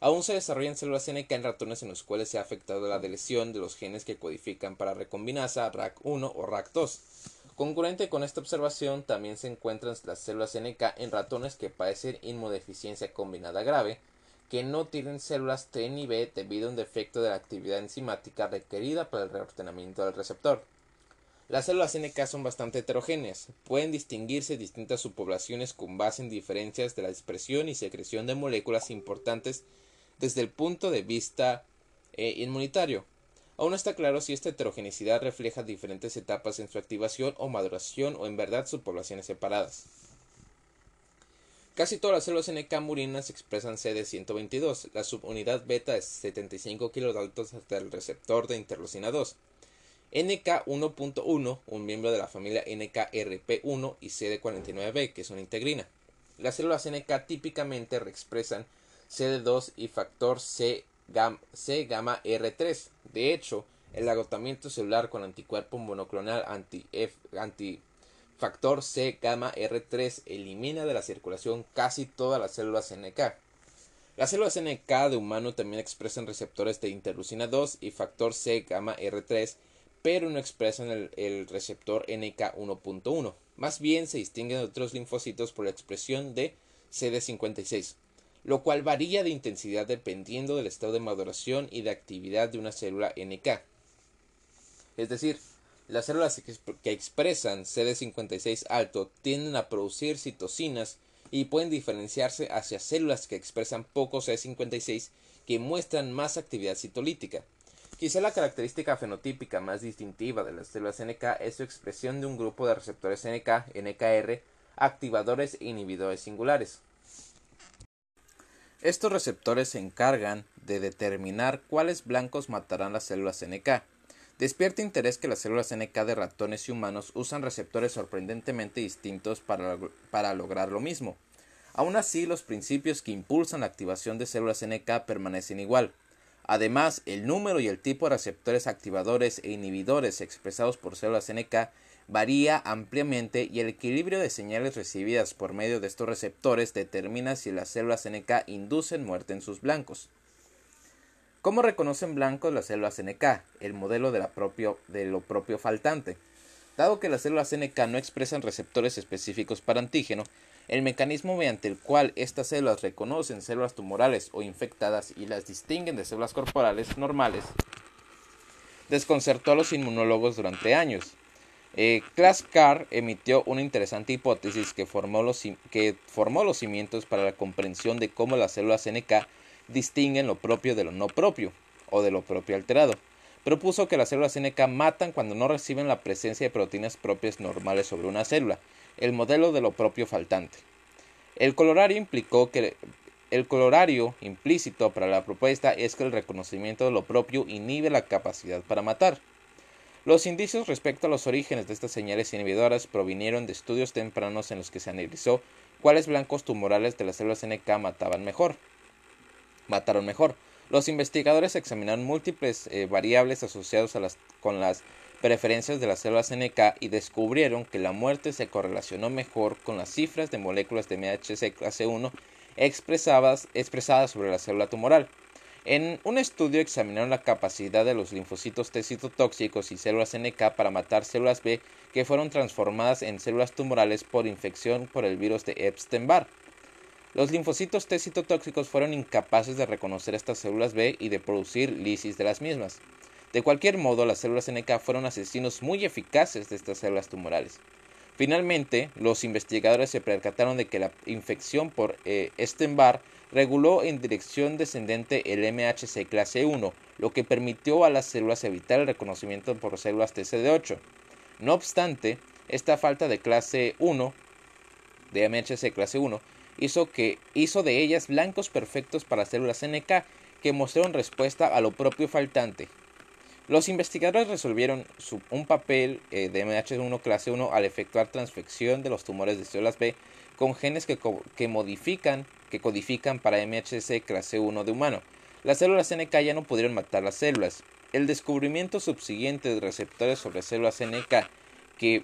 Aún se desarrollan células NK en ratones en los cuales se ha afectado la deleción de los genes que codifican para recombinasa RAC1 o RAC2. Concurrente con esta observación, también se encuentran las células NK en ratones que padecen inmunodeficiencia combinada grave, que no tienen células T ni B debido a un defecto de la actividad enzimática requerida para el reordenamiento del receptor. Las células NK son bastante heterogéneas. Pueden distinguirse distintas subpoblaciones con base en diferencias de la expresión y secreción de moléculas importantes desde el punto de vista eh, inmunitario. Aún no está claro si esta heterogeneidad refleja diferentes etapas en su activación o maduración o en verdad subpoblaciones separadas. Casi todas las células NK murinas expresan CD122, la subunidad beta es 75 kilodaltos hasta el receptor de interleucina 2. NK1.1, un miembro de la familia NKRP1 y CD49B, que es una integrina. Las células NK típicamente reexpresan CD2 y factor C C gamma R3. De hecho, el agotamiento celular con anticuerpo monoclonal anti, factor C gamma R3 elimina de la circulación casi todas las células NK. Las células NK de humano también expresan receptores de interleucina 2 y factor C gamma R3, pero no expresan el, el receptor NK 1.1. Más bien se distinguen de otros linfocitos por la expresión de CD56 lo cual varía de intensidad dependiendo del estado de maduración y de actividad de una célula NK. Es decir, las células que expresan CD56 alto tienden a producir citocinas y pueden diferenciarse hacia células que expresan poco CD56 que muestran más actividad citolítica. Quizá la característica fenotípica más distintiva de las células NK es su expresión de un grupo de receptores NK, NKR, activadores e inhibidores singulares. Estos receptores se encargan de determinar cuáles blancos matarán las células NK. Despierta interés que las células NK de ratones y humanos usan receptores sorprendentemente distintos para, para lograr lo mismo. Aún así, los principios que impulsan la activación de células NK permanecen igual. Además, el número y el tipo de receptores activadores e inhibidores expresados por células NK varía ampliamente y el equilibrio de señales recibidas por medio de estos receptores determina si las células NK inducen muerte en sus blancos. ¿Cómo reconocen blancos las células NK? El modelo de, lo propio faltante. Dado que las células NK no expresan receptores específicos para antígeno, el mecanismo mediante el cual estas células reconocen células tumorales o infectadas y las distinguen de células corporales normales desconcertó a los inmunólogos durante años. Eh, Klaas Carr emitió una interesante hipótesis que formó, los, que formó los cimientos para la comprensión de cómo las células NK distinguen lo propio de lo no propio, o de lo propio alterado. Propuso que las células NK matan cuando no reciben la presencia de proteínas propias normales sobre una célula, el modelo de lo propio faltante. El colorario implicó que el colorario implícito para la propuesta es que el reconocimiento de lo propio inhibe la capacidad para matar. Los indicios respecto a los orígenes de estas señales inhibidoras provinieron de estudios tempranos en los que se analizó cuáles blancos tumorales de las células NK mataban mejor. Mataron mejor. Los investigadores examinaron múltiples eh, variables asociadas con las preferencias de las células NK y descubrieron que la muerte se correlacionó mejor con las cifras de moléculas de MHC clase 1 expresadas, expresadas sobre la célula tumoral. En un estudio examinaron la capacidad de los linfocitos T citotóxicos y células NK para matar células B que fueron transformadas en células tumorales por infección por el virus de Epstein-Barr. Los linfocitos T citotóxicos fueron incapaces de reconocer estas células B y de producir lisis de las mismas. De cualquier modo, las células NK fueron asesinos muy eficaces de estas células tumorales. Finalmente, los investigadores se percataron de que la infección por eh, reguló en dirección descendente el MHC clase 1, lo que permitió a las células evitar el reconocimiento por células TCD8. No obstante, esta falta de clase 1, de MHC clase 1, hizo, que, hizo de ellas blancos perfectos para células NK que mostraron respuesta a lo propio faltante, los investigadores resolvieron un papel eh, de MH1 clase 1 al efectuar transfección de los tumores de células B con genes que, modifican, que codifican para MHC clase 1 de humano. Las células NK ya no pudieron matar las células. El descubrimiento subsiguiente de receptores sobre células NK que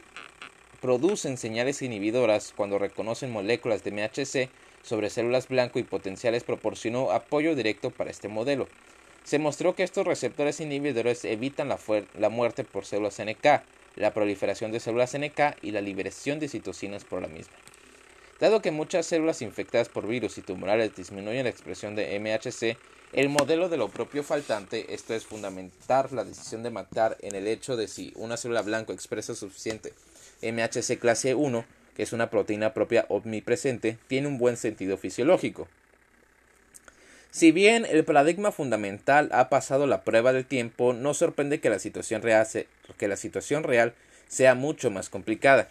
producen señales inhibidoras cuando reconocen moléculas de MHC sobre células blanco y potenciales proporcionó apoyo directo para este modelo. Se mostró que estos receptores inhibidores evitan la, muerte por células NK, la proliferación de células NK y la liberación de citocinas por la misma. Dado que muchas células infectadas por virus y tumorales disminuyen la expresión de MHC, el modelo de lo propio faltante, esto es fundamentar la decisión de matar en el hecho de si una célula blanco expresa suficiente MHC clase 1, que es una proteína propia omnipresente, tiene un buen sentido fisiológico. Si bien el paradigma fundamental ha pasado la prueba del tiempo, no sorprende que la situación real, sea mucho más complicada.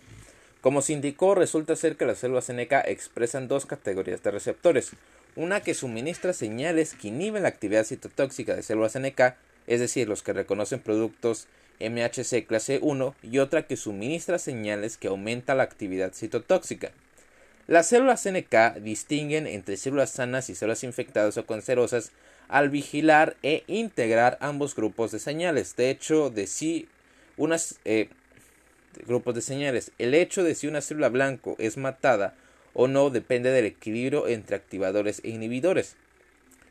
Como se indicó, resulta ser que las células NK expresan dos categorías de receptores, una que suministra señales que inhiben la actividad citotóxica de células NK, es decir, los que reconocen productos MHC clase 1, y otra que suministra señales que aumenta la actividad citotóxica. Las células NK distinguen entre células sanas y células infectadas o cancerosas al vigilar e integrar ambos grupos de señales. De hecho, de si unas eh, grupos de señales, el hecho de si una célula blanco es matada o no depende del equilibrio entre activadores e inhibidores.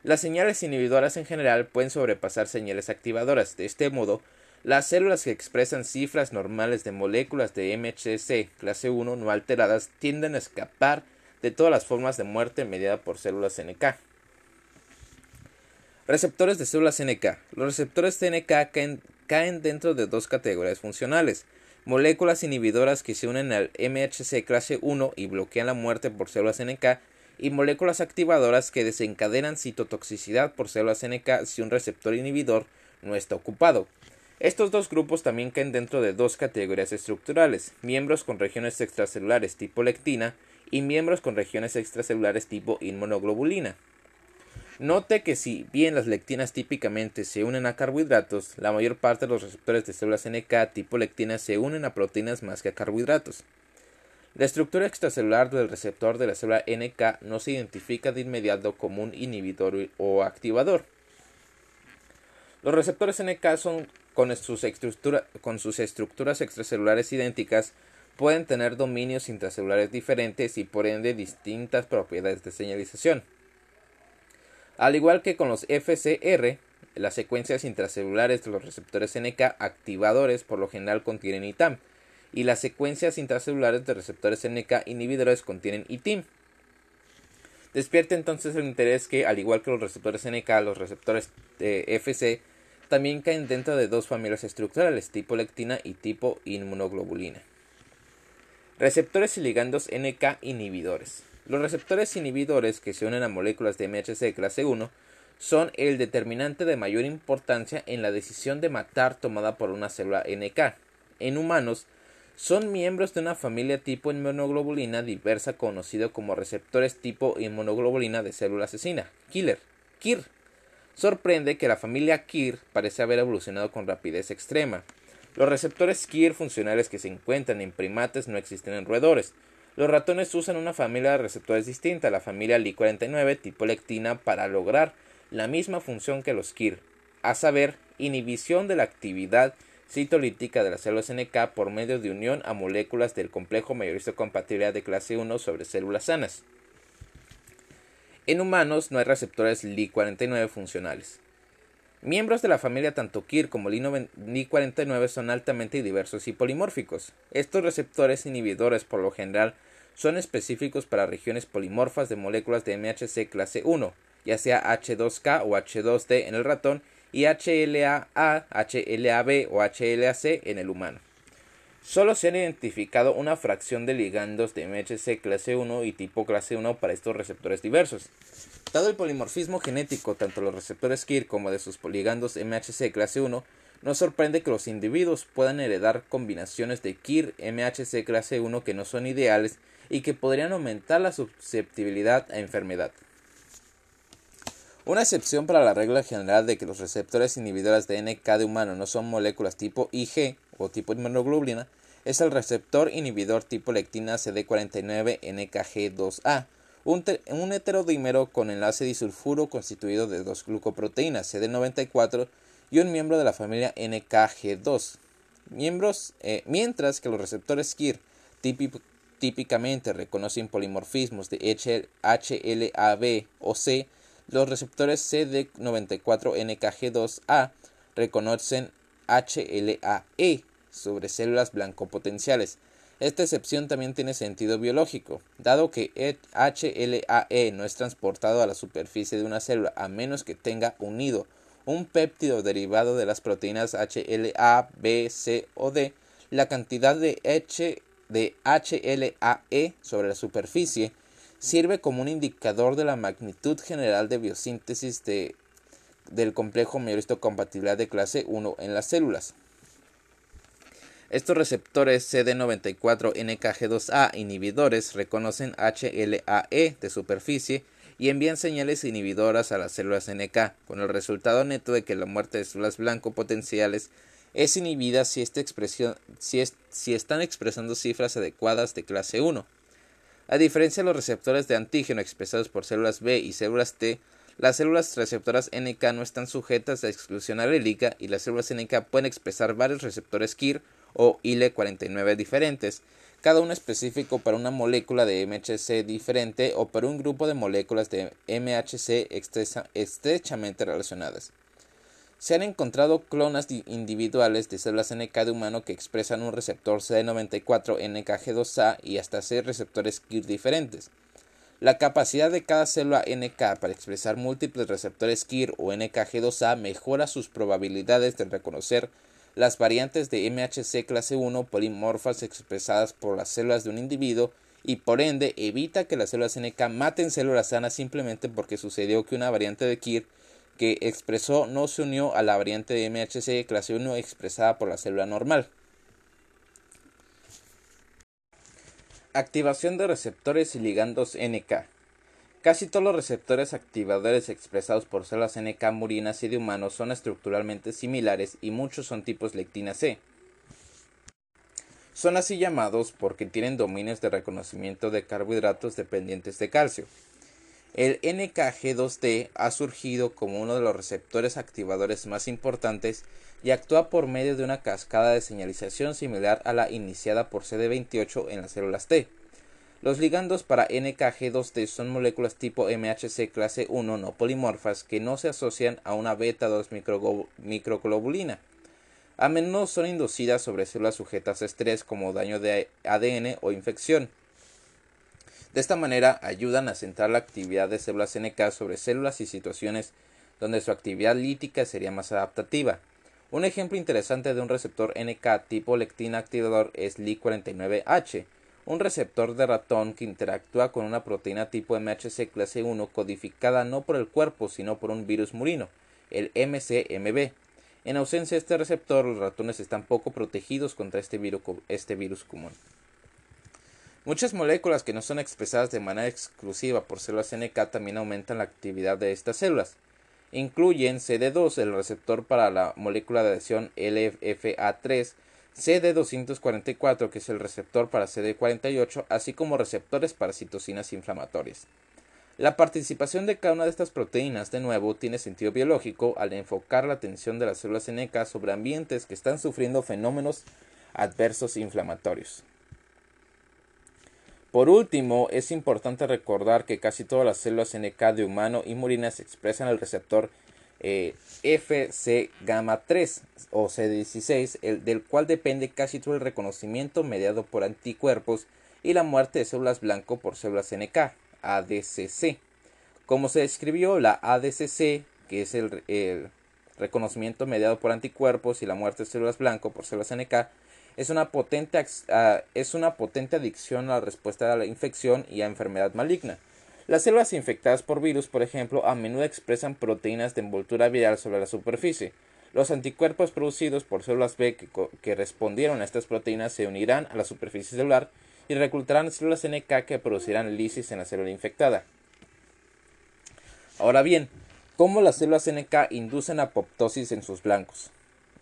Las señales inhibidoras en general pueden sobrepasar señales activadoras. De este modo, las células que expresan cifras normales de moléculas de MHC clase 1 no alteradas tienden a escapar de todas las formas de muerte mediada por células NK. Receptores de células NK. Los receptores de NK caen, caen dentro de dos categorías funcionales. Moléculas inhibidoras que se unen al MHC clase 1 y bloquean la muerte por células NK y moléculas activadoras que desencadenan citotoxicidad por células NK si un receptor inhibidor no está ocupado. Estos dos grupos también caen dentro de dos categorías estructurales, miembros con regiones extracelulares tipo lectina y miembros con regiones extracelulares tipo inmunoglobulina. Note que si bien las lectinas típicamente se unen a carbohidratos, la mayor parte de los receptores de células NK tipo lectina se unen a proteínas más que a carbohidratos. La estructura extracelular del receptor de la célula NK no se identifica de inmediato como un inhibidor o activador. Los receptores NK son con sus, con sus estructuras extracelulares idénticas, pueden tener dominios intracelulares diferentes y por ende distintas propiedades de señalización. Al igual que con los FCR, las secuencias intracelulares de los receptores NK activadores por lo general contienen ITAM y las secuencias intracelulares de receptores NK inhibidores contienen ITIM. Despierta entonces el interés que, al igual que los receptores NK, los receptores de FC también caen dentro de dos familias estructurales, tipo lectina y tipo inmunoglobulina. Receptores y ligandos NK inhibidores. Los receptores inhibidores que se unen a moléculas de MHC clase 1 son el determinante de mayor importancia en la decisión de matar tomada por una célula NK. En humanos, Son miembros de una familia tipo inmunoglobulina diversa conocido como receptores tipo inmunoglobulina de célula asesina, killer, KIR. Sorprende que la familia KIR parece haber evolucionado con rapidez extrema. Los receptores KIR funcionales que se encuentran en primates no existen en roedores. Los ratones usan una familia de receptores distinta, la familia Li49 tipo lectina, para lograr la misma función que los KIR, a saber, inhibición de la actividad citolítica de las células NK por medio de unión a moléculas del complejo mayorista compatibilidad de clase 1 sobre células sanas. En humanos no hay receptores Li49 funcionales. Miembros de la familia tanto KIR como Li49 son altamente diversos y polimórficos. Estos receptores inhibidores por lo general son específicos para regiones polimorfas de moléculas de MHC clase 1, ya sea H2K o H2D en el ratón y HLA-A, HLA-B o HLA-C en el humano. Solo se han identificado una fracción de ligandos de MHC clase 1 y tipo clase 1 para estos receptores diversos. Dado el polimorfismo genético tanto de los receptores KIR como de sus ligandos MHC clase 1, nos sorprende que los individuos puedan heredar combinaciones de KIR MHC clase 1 que no son ideales y que podrían aumentar la susceptibilidad a enfermedad. Una excepción para la regla general de que los receptores inhibidores de NK de humano no son moléculas tipo IG o tipo inmunoglobulina es el receptor inhibidor tipo lectina CD49NKG2A, un, un heterodímero con enlace disulfuro constituido de dos glucoproteínas CD94 y un miembro de la familia NKG2. Miembros, eh, mientras que los receptores KIR típicamente reconocen polimorfismos de HLA-B o C, los receptores CD94NKG2A reconocen HLA-E sobre células blancopotenciales. Esta excepción también tiene sentido biológico, dado que HLA-E no es transportado a la superficie de una célula a menos que tenga unido un péptido derivado de las proteínas HLA, B, C o D, la cantidad de, H, de HLA-E sobre la superficie sirve como un indicador de la magnitud general de biosíntesis de, del complejo compatibilidad de clase 1 en las células. Estos receptores CD94-NKG2A inhibidores reconocen HLA-E de superficie y envían señales inhibidoras a las células NK, con el resultado neto de que la muerte de células blanco potenciales es inhibida si, están expresando cifras adecuadas de clase 1. A diferencia de los receptores de antígeno expresados por células B y células T, las células receptoras NK no están sujetas a exclusión alélica y las células NK pueden expresar varios receptores KIR o ILE49 diferentes, cada uno específico para una molécula de MHC diferente o para un grupo de moléculas de MHC estrechamente relacionadas. Se han encontrado clonas individuales de células NK de humano que expresan un receptor CD94 NKG2A y hasta seis receptores KIR diferentes. La capacidad de cada célula NK para expresar múltiples receptores KIR o NKG2A mejora sus probabilidades de reconocer las variantes de MHC clase 1 polimorfas expresadas por las células de un individuo y por ende evita que las células NK maten células sanas simplemente porque sucedió que una variante de KIR que expresó no se unió a la variante de MHC clase 1 expresada por la célula normal. Activación de receptores y ligandos NK. Casi todos los receptores activadores expresados por células NK murinas y de humanos son estructuralmente similares y muchos son tipos lectina C. Son así llamados porque tienen dominios de reconocimiento de carbohidratos dependientes de calcio. El NKG2D ha surgido como uno de los receptores activadores más importantes y actúa por medio de una cascada de señalización similar a la iniciada por CD28 en las células T. Los ligandos para NKG2D son moléculas tipo MHC clase 1 no polimorfas que no se asocian a una beta 2 microglobulina. A menudo son inducidas sobre células sujetas a estrés como daño de ADN o infección. De esta manera ayudan a centrar la actividad de células NK sobre células y situaciones donde su actividad lítica sería más adaptativa. Un ejemplo interesante de un receptor NK tipo lectina activador es Li49H, un receptor de ratón que interactúa con una proteína tipo MHC clase 1 codificada no por el cuerpo sino por un virus murino, el MCMB. En ausencia de este receptor, los ratones están poco protegidos contra este virus, este virus común. Muchas moléculas que no son expresadas de manera exclusiva por células NK también aumentan la actividad de estas células. Incluyen CD2, el receptor para la molécula de adhesión LFA3, CD244, que es el receptor para CD48, así como receptores para citocinas inflamatorias. La participación de cada una de estas proteínas, de nuevo, tiene sentido biológico al enfocar la atención de las células NK sobre ambientes que están sufriendo fenómenos adversos inflamatorios. Por último, es importante recordar que casi todas las células NK de humano y murinas expresan el receptor eh, FC gamma 3 o CD16, el, del cual depende casi todo el reconocimiento mediado por anticuerpos y la muerte de células blanco por células NK, ADCC. Como se describió, la ADCC, que es el, el reconocimiento mediado por anticuerpos y la muerte de células blanco por células NK, es una potente, ah, es una potente adicción a la respuesta a la infección y a enfermedad maligna. Las células infectadas por virus, por ejemplo, a menudo expresan proteínas de envoltura viral sobre la superficie. Los anticuerpos producidos por células B que, respondieron a estas proteínas se unirán a la superficie celular y reclutarán células NK que producirán lisis en la célula infectada. Ahora bien, ¿cómo las células NK inducen apoptosis en sus blancos?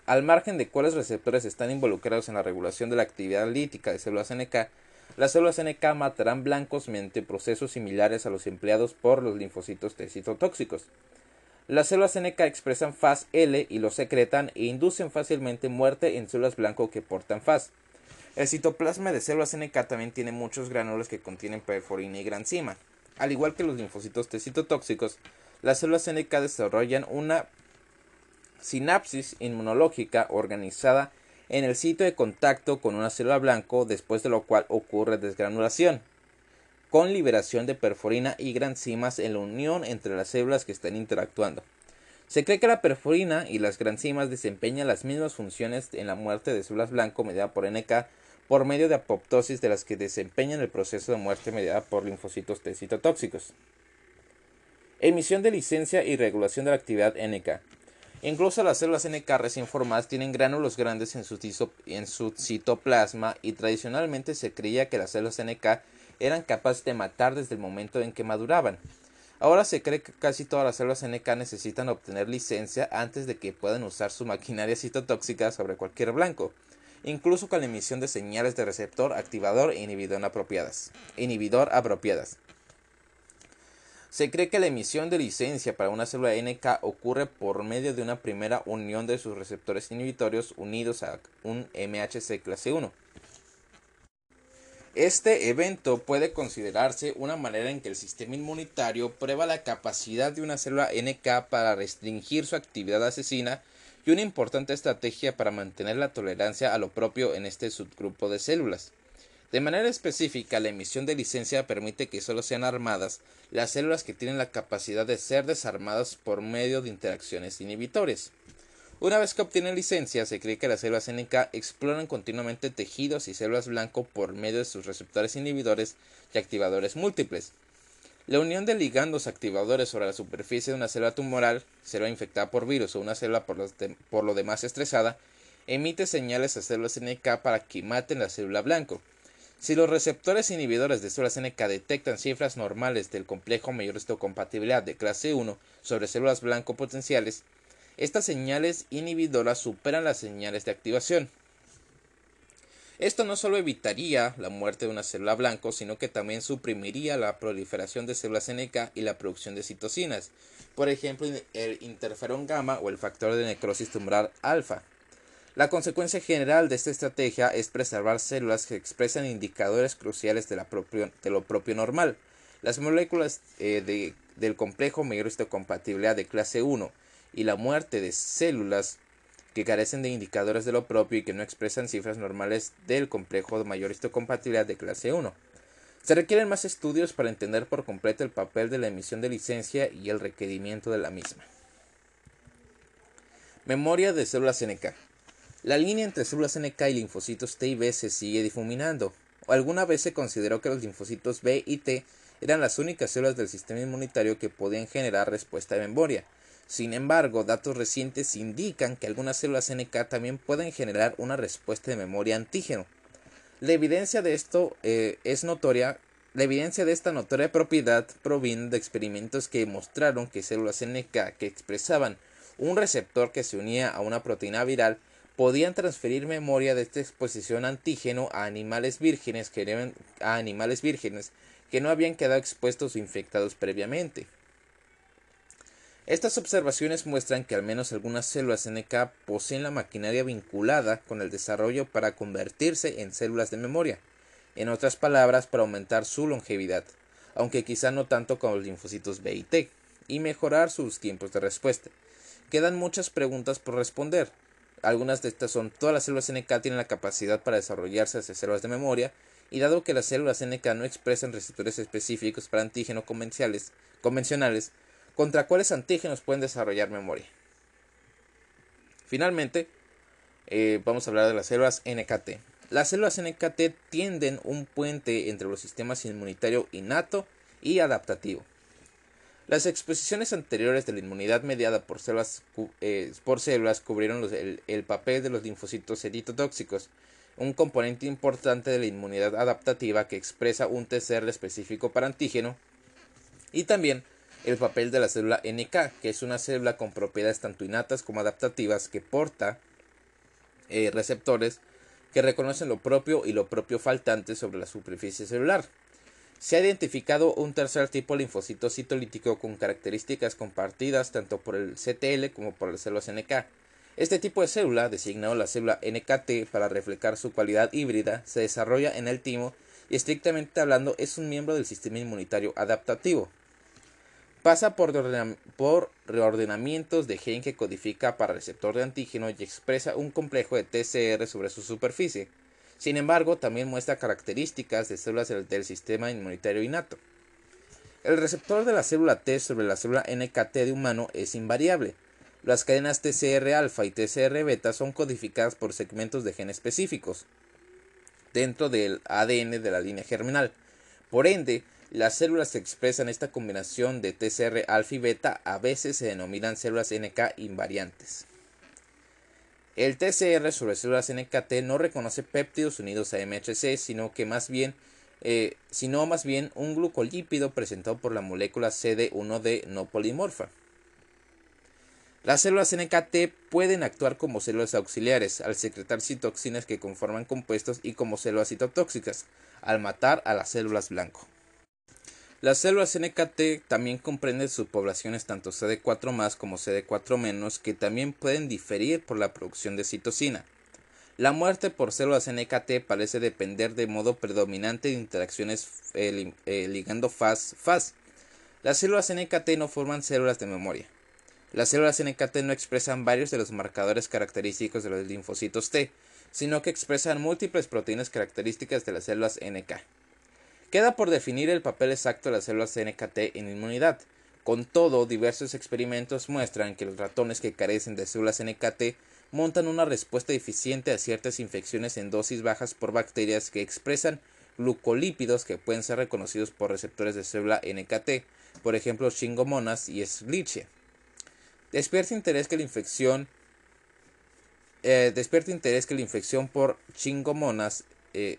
Al margen de cuáles receptores están involucrados en la regulación de la actividad lítica de células NK, las células NK matarán blancos mediante procesos similares a los empleados por los linfocitos T citotóxicos. Las células NK expresan FAS L y lo secretan e inducen fácilmente muerte en células blanco que portan FAS. El citoplasma de células NK también tiene muchos granulos que contienen perforina y granzima. Al igual que los linfocitos T citotóxicos, las células NK desarrollan una sinapsis inmunológica organizada en el sitio de contacto con una célula blanco, después de lo cual ocurre desgranulación, con liberación de perforina y granzimas en la unión entre las células que están interactuando. Se cree que la perforina y las granzimas desempeñan las mismas funciones en la muerte de células blanco mediada por NK por medio de apoptosis de las que desempeñan el proceso de muerte mediada por linfocitos T citotóxicos. Emisión de licencia y regulación de la actividad NK. Incluso las células NK recién formadas tienen gránulos grandes en su, en su, citoplasma y tradicionalmente se creía que las células NK eran capaces de matar desde el momento en que maduraban. Ahora se cree que casi todas las células NK necesitan obtener licencia antes de que puedan usar su maquinaria citotóxica sobre cualquier blanco, incluso con la emisión de señales de receptor, activador e inhibidor apropiadas. Inhibidor apropiadas. Se cree que la emisión de licencia para una célula NK ocurre por medio de una primera unión de sus receptores inhibitorios unidos a un MHC clase 1. Este evento puede considerarse una manera en que el sistema inmunitario prueba la capacidad de una célula NK para restringir su actividad asesina y una importante estrategia para mantener la tolerancia a lo propio en este subgrupo de células. De manera específica, la emisión de licencia permite que solo sean armadas las células que tienen la capacidad de ser desarmadas por medio de interacciones inhibitores. Una vez que obtienen licencia, se cree que las células NK exploran continuamente tejidos y células blanco por medio de sus receptores inhibidores y activadores múltiples. La unión de ligandos activadores sobre la superficie de una célula tumoral, célula infectada por virus o una célula por, por lo demás estresada, emite señales a células NK para que maten la célula blanco. Si los receptores inhibidores de células NK detectan cifras normales del complejo mayor histocompatibilidad de clase 1 sobre células blanco potenciales, estas señales inhibidoras superan las señales de activación. Esto no solo evitaría la muerte de una célula blanco, sino que también suprimiría la proliferación de células NK y la producción de citocinas, por ejemplo el interferón gamma o el factor de necrosis tumoral alfa. La consecuencia general de esta estrategia es preservar células que expresan indicadores cruciales de, lo propio normal. Las moléculas eh, del complejo mayor histocompatibilidad de clase 1 y la muerte de células que carecen de indicadores de lo propio y que no expresan cifras normales del complejo de mayor histocompatibilidad de clase 1. Se requieren más estudios para entender por completo el papel de la emisión de licencia y el requerimiento de la misma. Memoria de células NK. La línea entre células NK y linfocitos T y B se sigue difuminando. Alguna vez se consideró que los linfocitos B y T eran las únicas células del sistema inmunitario que podían generar respuesta de memoria. Sin embargo, datos recientes indican que algunas células NK también pueden generar una respuesta de memoria antígeno. La evidencia de esto eh, es notoria. La evidencia de esta notoria propiedad proviene de experimentos que mostraron que células NK que expresaban un receptor que se unía a una proteína viral podían transferir memoria de esta exposición antígeno a animales vírgenes que, a animales vírgenes que no habían quedado expuestos o infectados previamente. Estas observaciones muestran que al menos algunas células NK poseen la maquinaria vinculada con el desarrollo para convertirse en células de memoria, en otras palabras, para aumentar su longevidad, aunque quizá no tanto como los linfocitos B y T, y mejorar sus tiempos de respuesta. Quedan muchas preguntas por responder. Algunas de estas son, todas las células NK tienen la capacidad para desarrollarse hacia células de memoria, y dado que las células NK no expresan receptores específicos para antígenos convencionales, convencionales contra cuáles antígenos pueden desarrollar memoria. Finalmente, eh, vamos a hablar de las células NKT. Las células NKT tienden un puente entre los sistemas inmunitario innato y adaptativo. Las exposiciones anteriores de la inmunidad mediada por células, eh, por células cubrieron el, papel de los linfocitos citotóxicos, un componente importante de la inmunidad adaptativa que expresa un TCR específico para antígeno, y también el papel de la célula NK, que es una célula con propiedades tanto innatas como adaptativas que porta eh, receptores que reconocen lo propio y lo propio faltante sobre la superficie celular. Se ha identificado un tercer tipo linfocito citolítico con características compartidas tanto por el CTL como por las células NK. Este tipo de célula, designado la célula NKT para reflejar su cualidad híbrida, se desarrolla en el timo y estrictamente hablando es un miembro del sistema inmunitario adaptativo. Pasa por, por reordenamientos de gen que codifica para receptor de antígeno y expresa un complejo de TCR sobre su superficie. Sin embargo, también muestra características de células del, sistema inmunitario innato. El receptor de la célula T sobre la célula NKT de humano es invariable. Las cadenas TCR alfa y TCR beta son codificadas por segmentos de gen específicos dentro del ADN de la línea germinal. Por ende, las células expresan esta combinación de TCR alfa y beta a veces se denominan células NK invariantes. El TCR sobre células NKT no reconoce péptidos unidos a MHC, sino que más bien, eh, más bien un glucolípido presentado por la molécula CD1D no polimorfa. Las células NKT pueden actuar como células auxiliares al secretar citoxinas que conforman compuestos y como células citotóxicas al matar a las células blanco. Las células NKT también comprenden subpoblaciones tanto CD4 como CD4 que también pueden diferir por la producción de citosina. La muerte por células NKT parece depender de modo predominante de interacciones eh, eh, ligando FAS-FAS. Las células NKT no forman células de memoria. Las células NKT no expresan varios de los marcadores característicos de los linfocitos T, sino que expresan múltiples proteínas características de las células NK. Queda por definir el papel exacto de las células NKT en inmunidad. Con todo, diversos experimentos muestran que los ratones que carecen de células NKT montan una respuesta eficiente a ciertas infecciones en dosis bajas por bacterias que expresan glucolípidos que pueden ser reconocidos por receptores de célula NKT, por ejemplo Chingomonas y Escherichia. Despierta interés que la infección eh, despierta interés que la infección por chingomonas eh,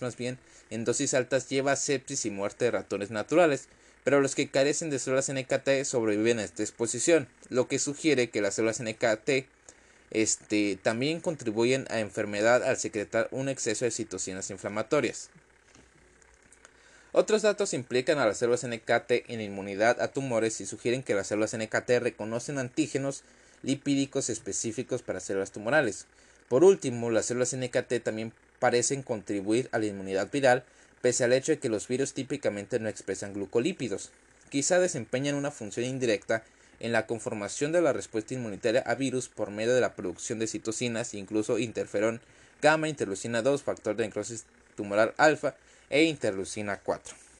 más bien en dosis altas lleva sepsis y muerte de ratones naturales, pero los que carecen de células NKT sobreviven a esta exposición, lo que sugiere que las células NKT este, también contribuyen a enfermedad al secretar un exceso de citocinas inflamatorias. Otros datos implican a las células NKT en inmunidad a tumores y sugieren que las células NKT reconocen antígenos lipídicos específicos para células tumorales. Por último, las células NKT también parecen contribuir a la inmunidad viral, pese al hecho de que los virus típicamente no expresan glucolípidos. Quizá desempeñan una función indirecta en la conformación de la respuesta inmunitaria a virus por medio de la producción de citocinas, incluso interferón gamma, interleucina 2, factor de necrosis tumoral alfa e interleucina 4.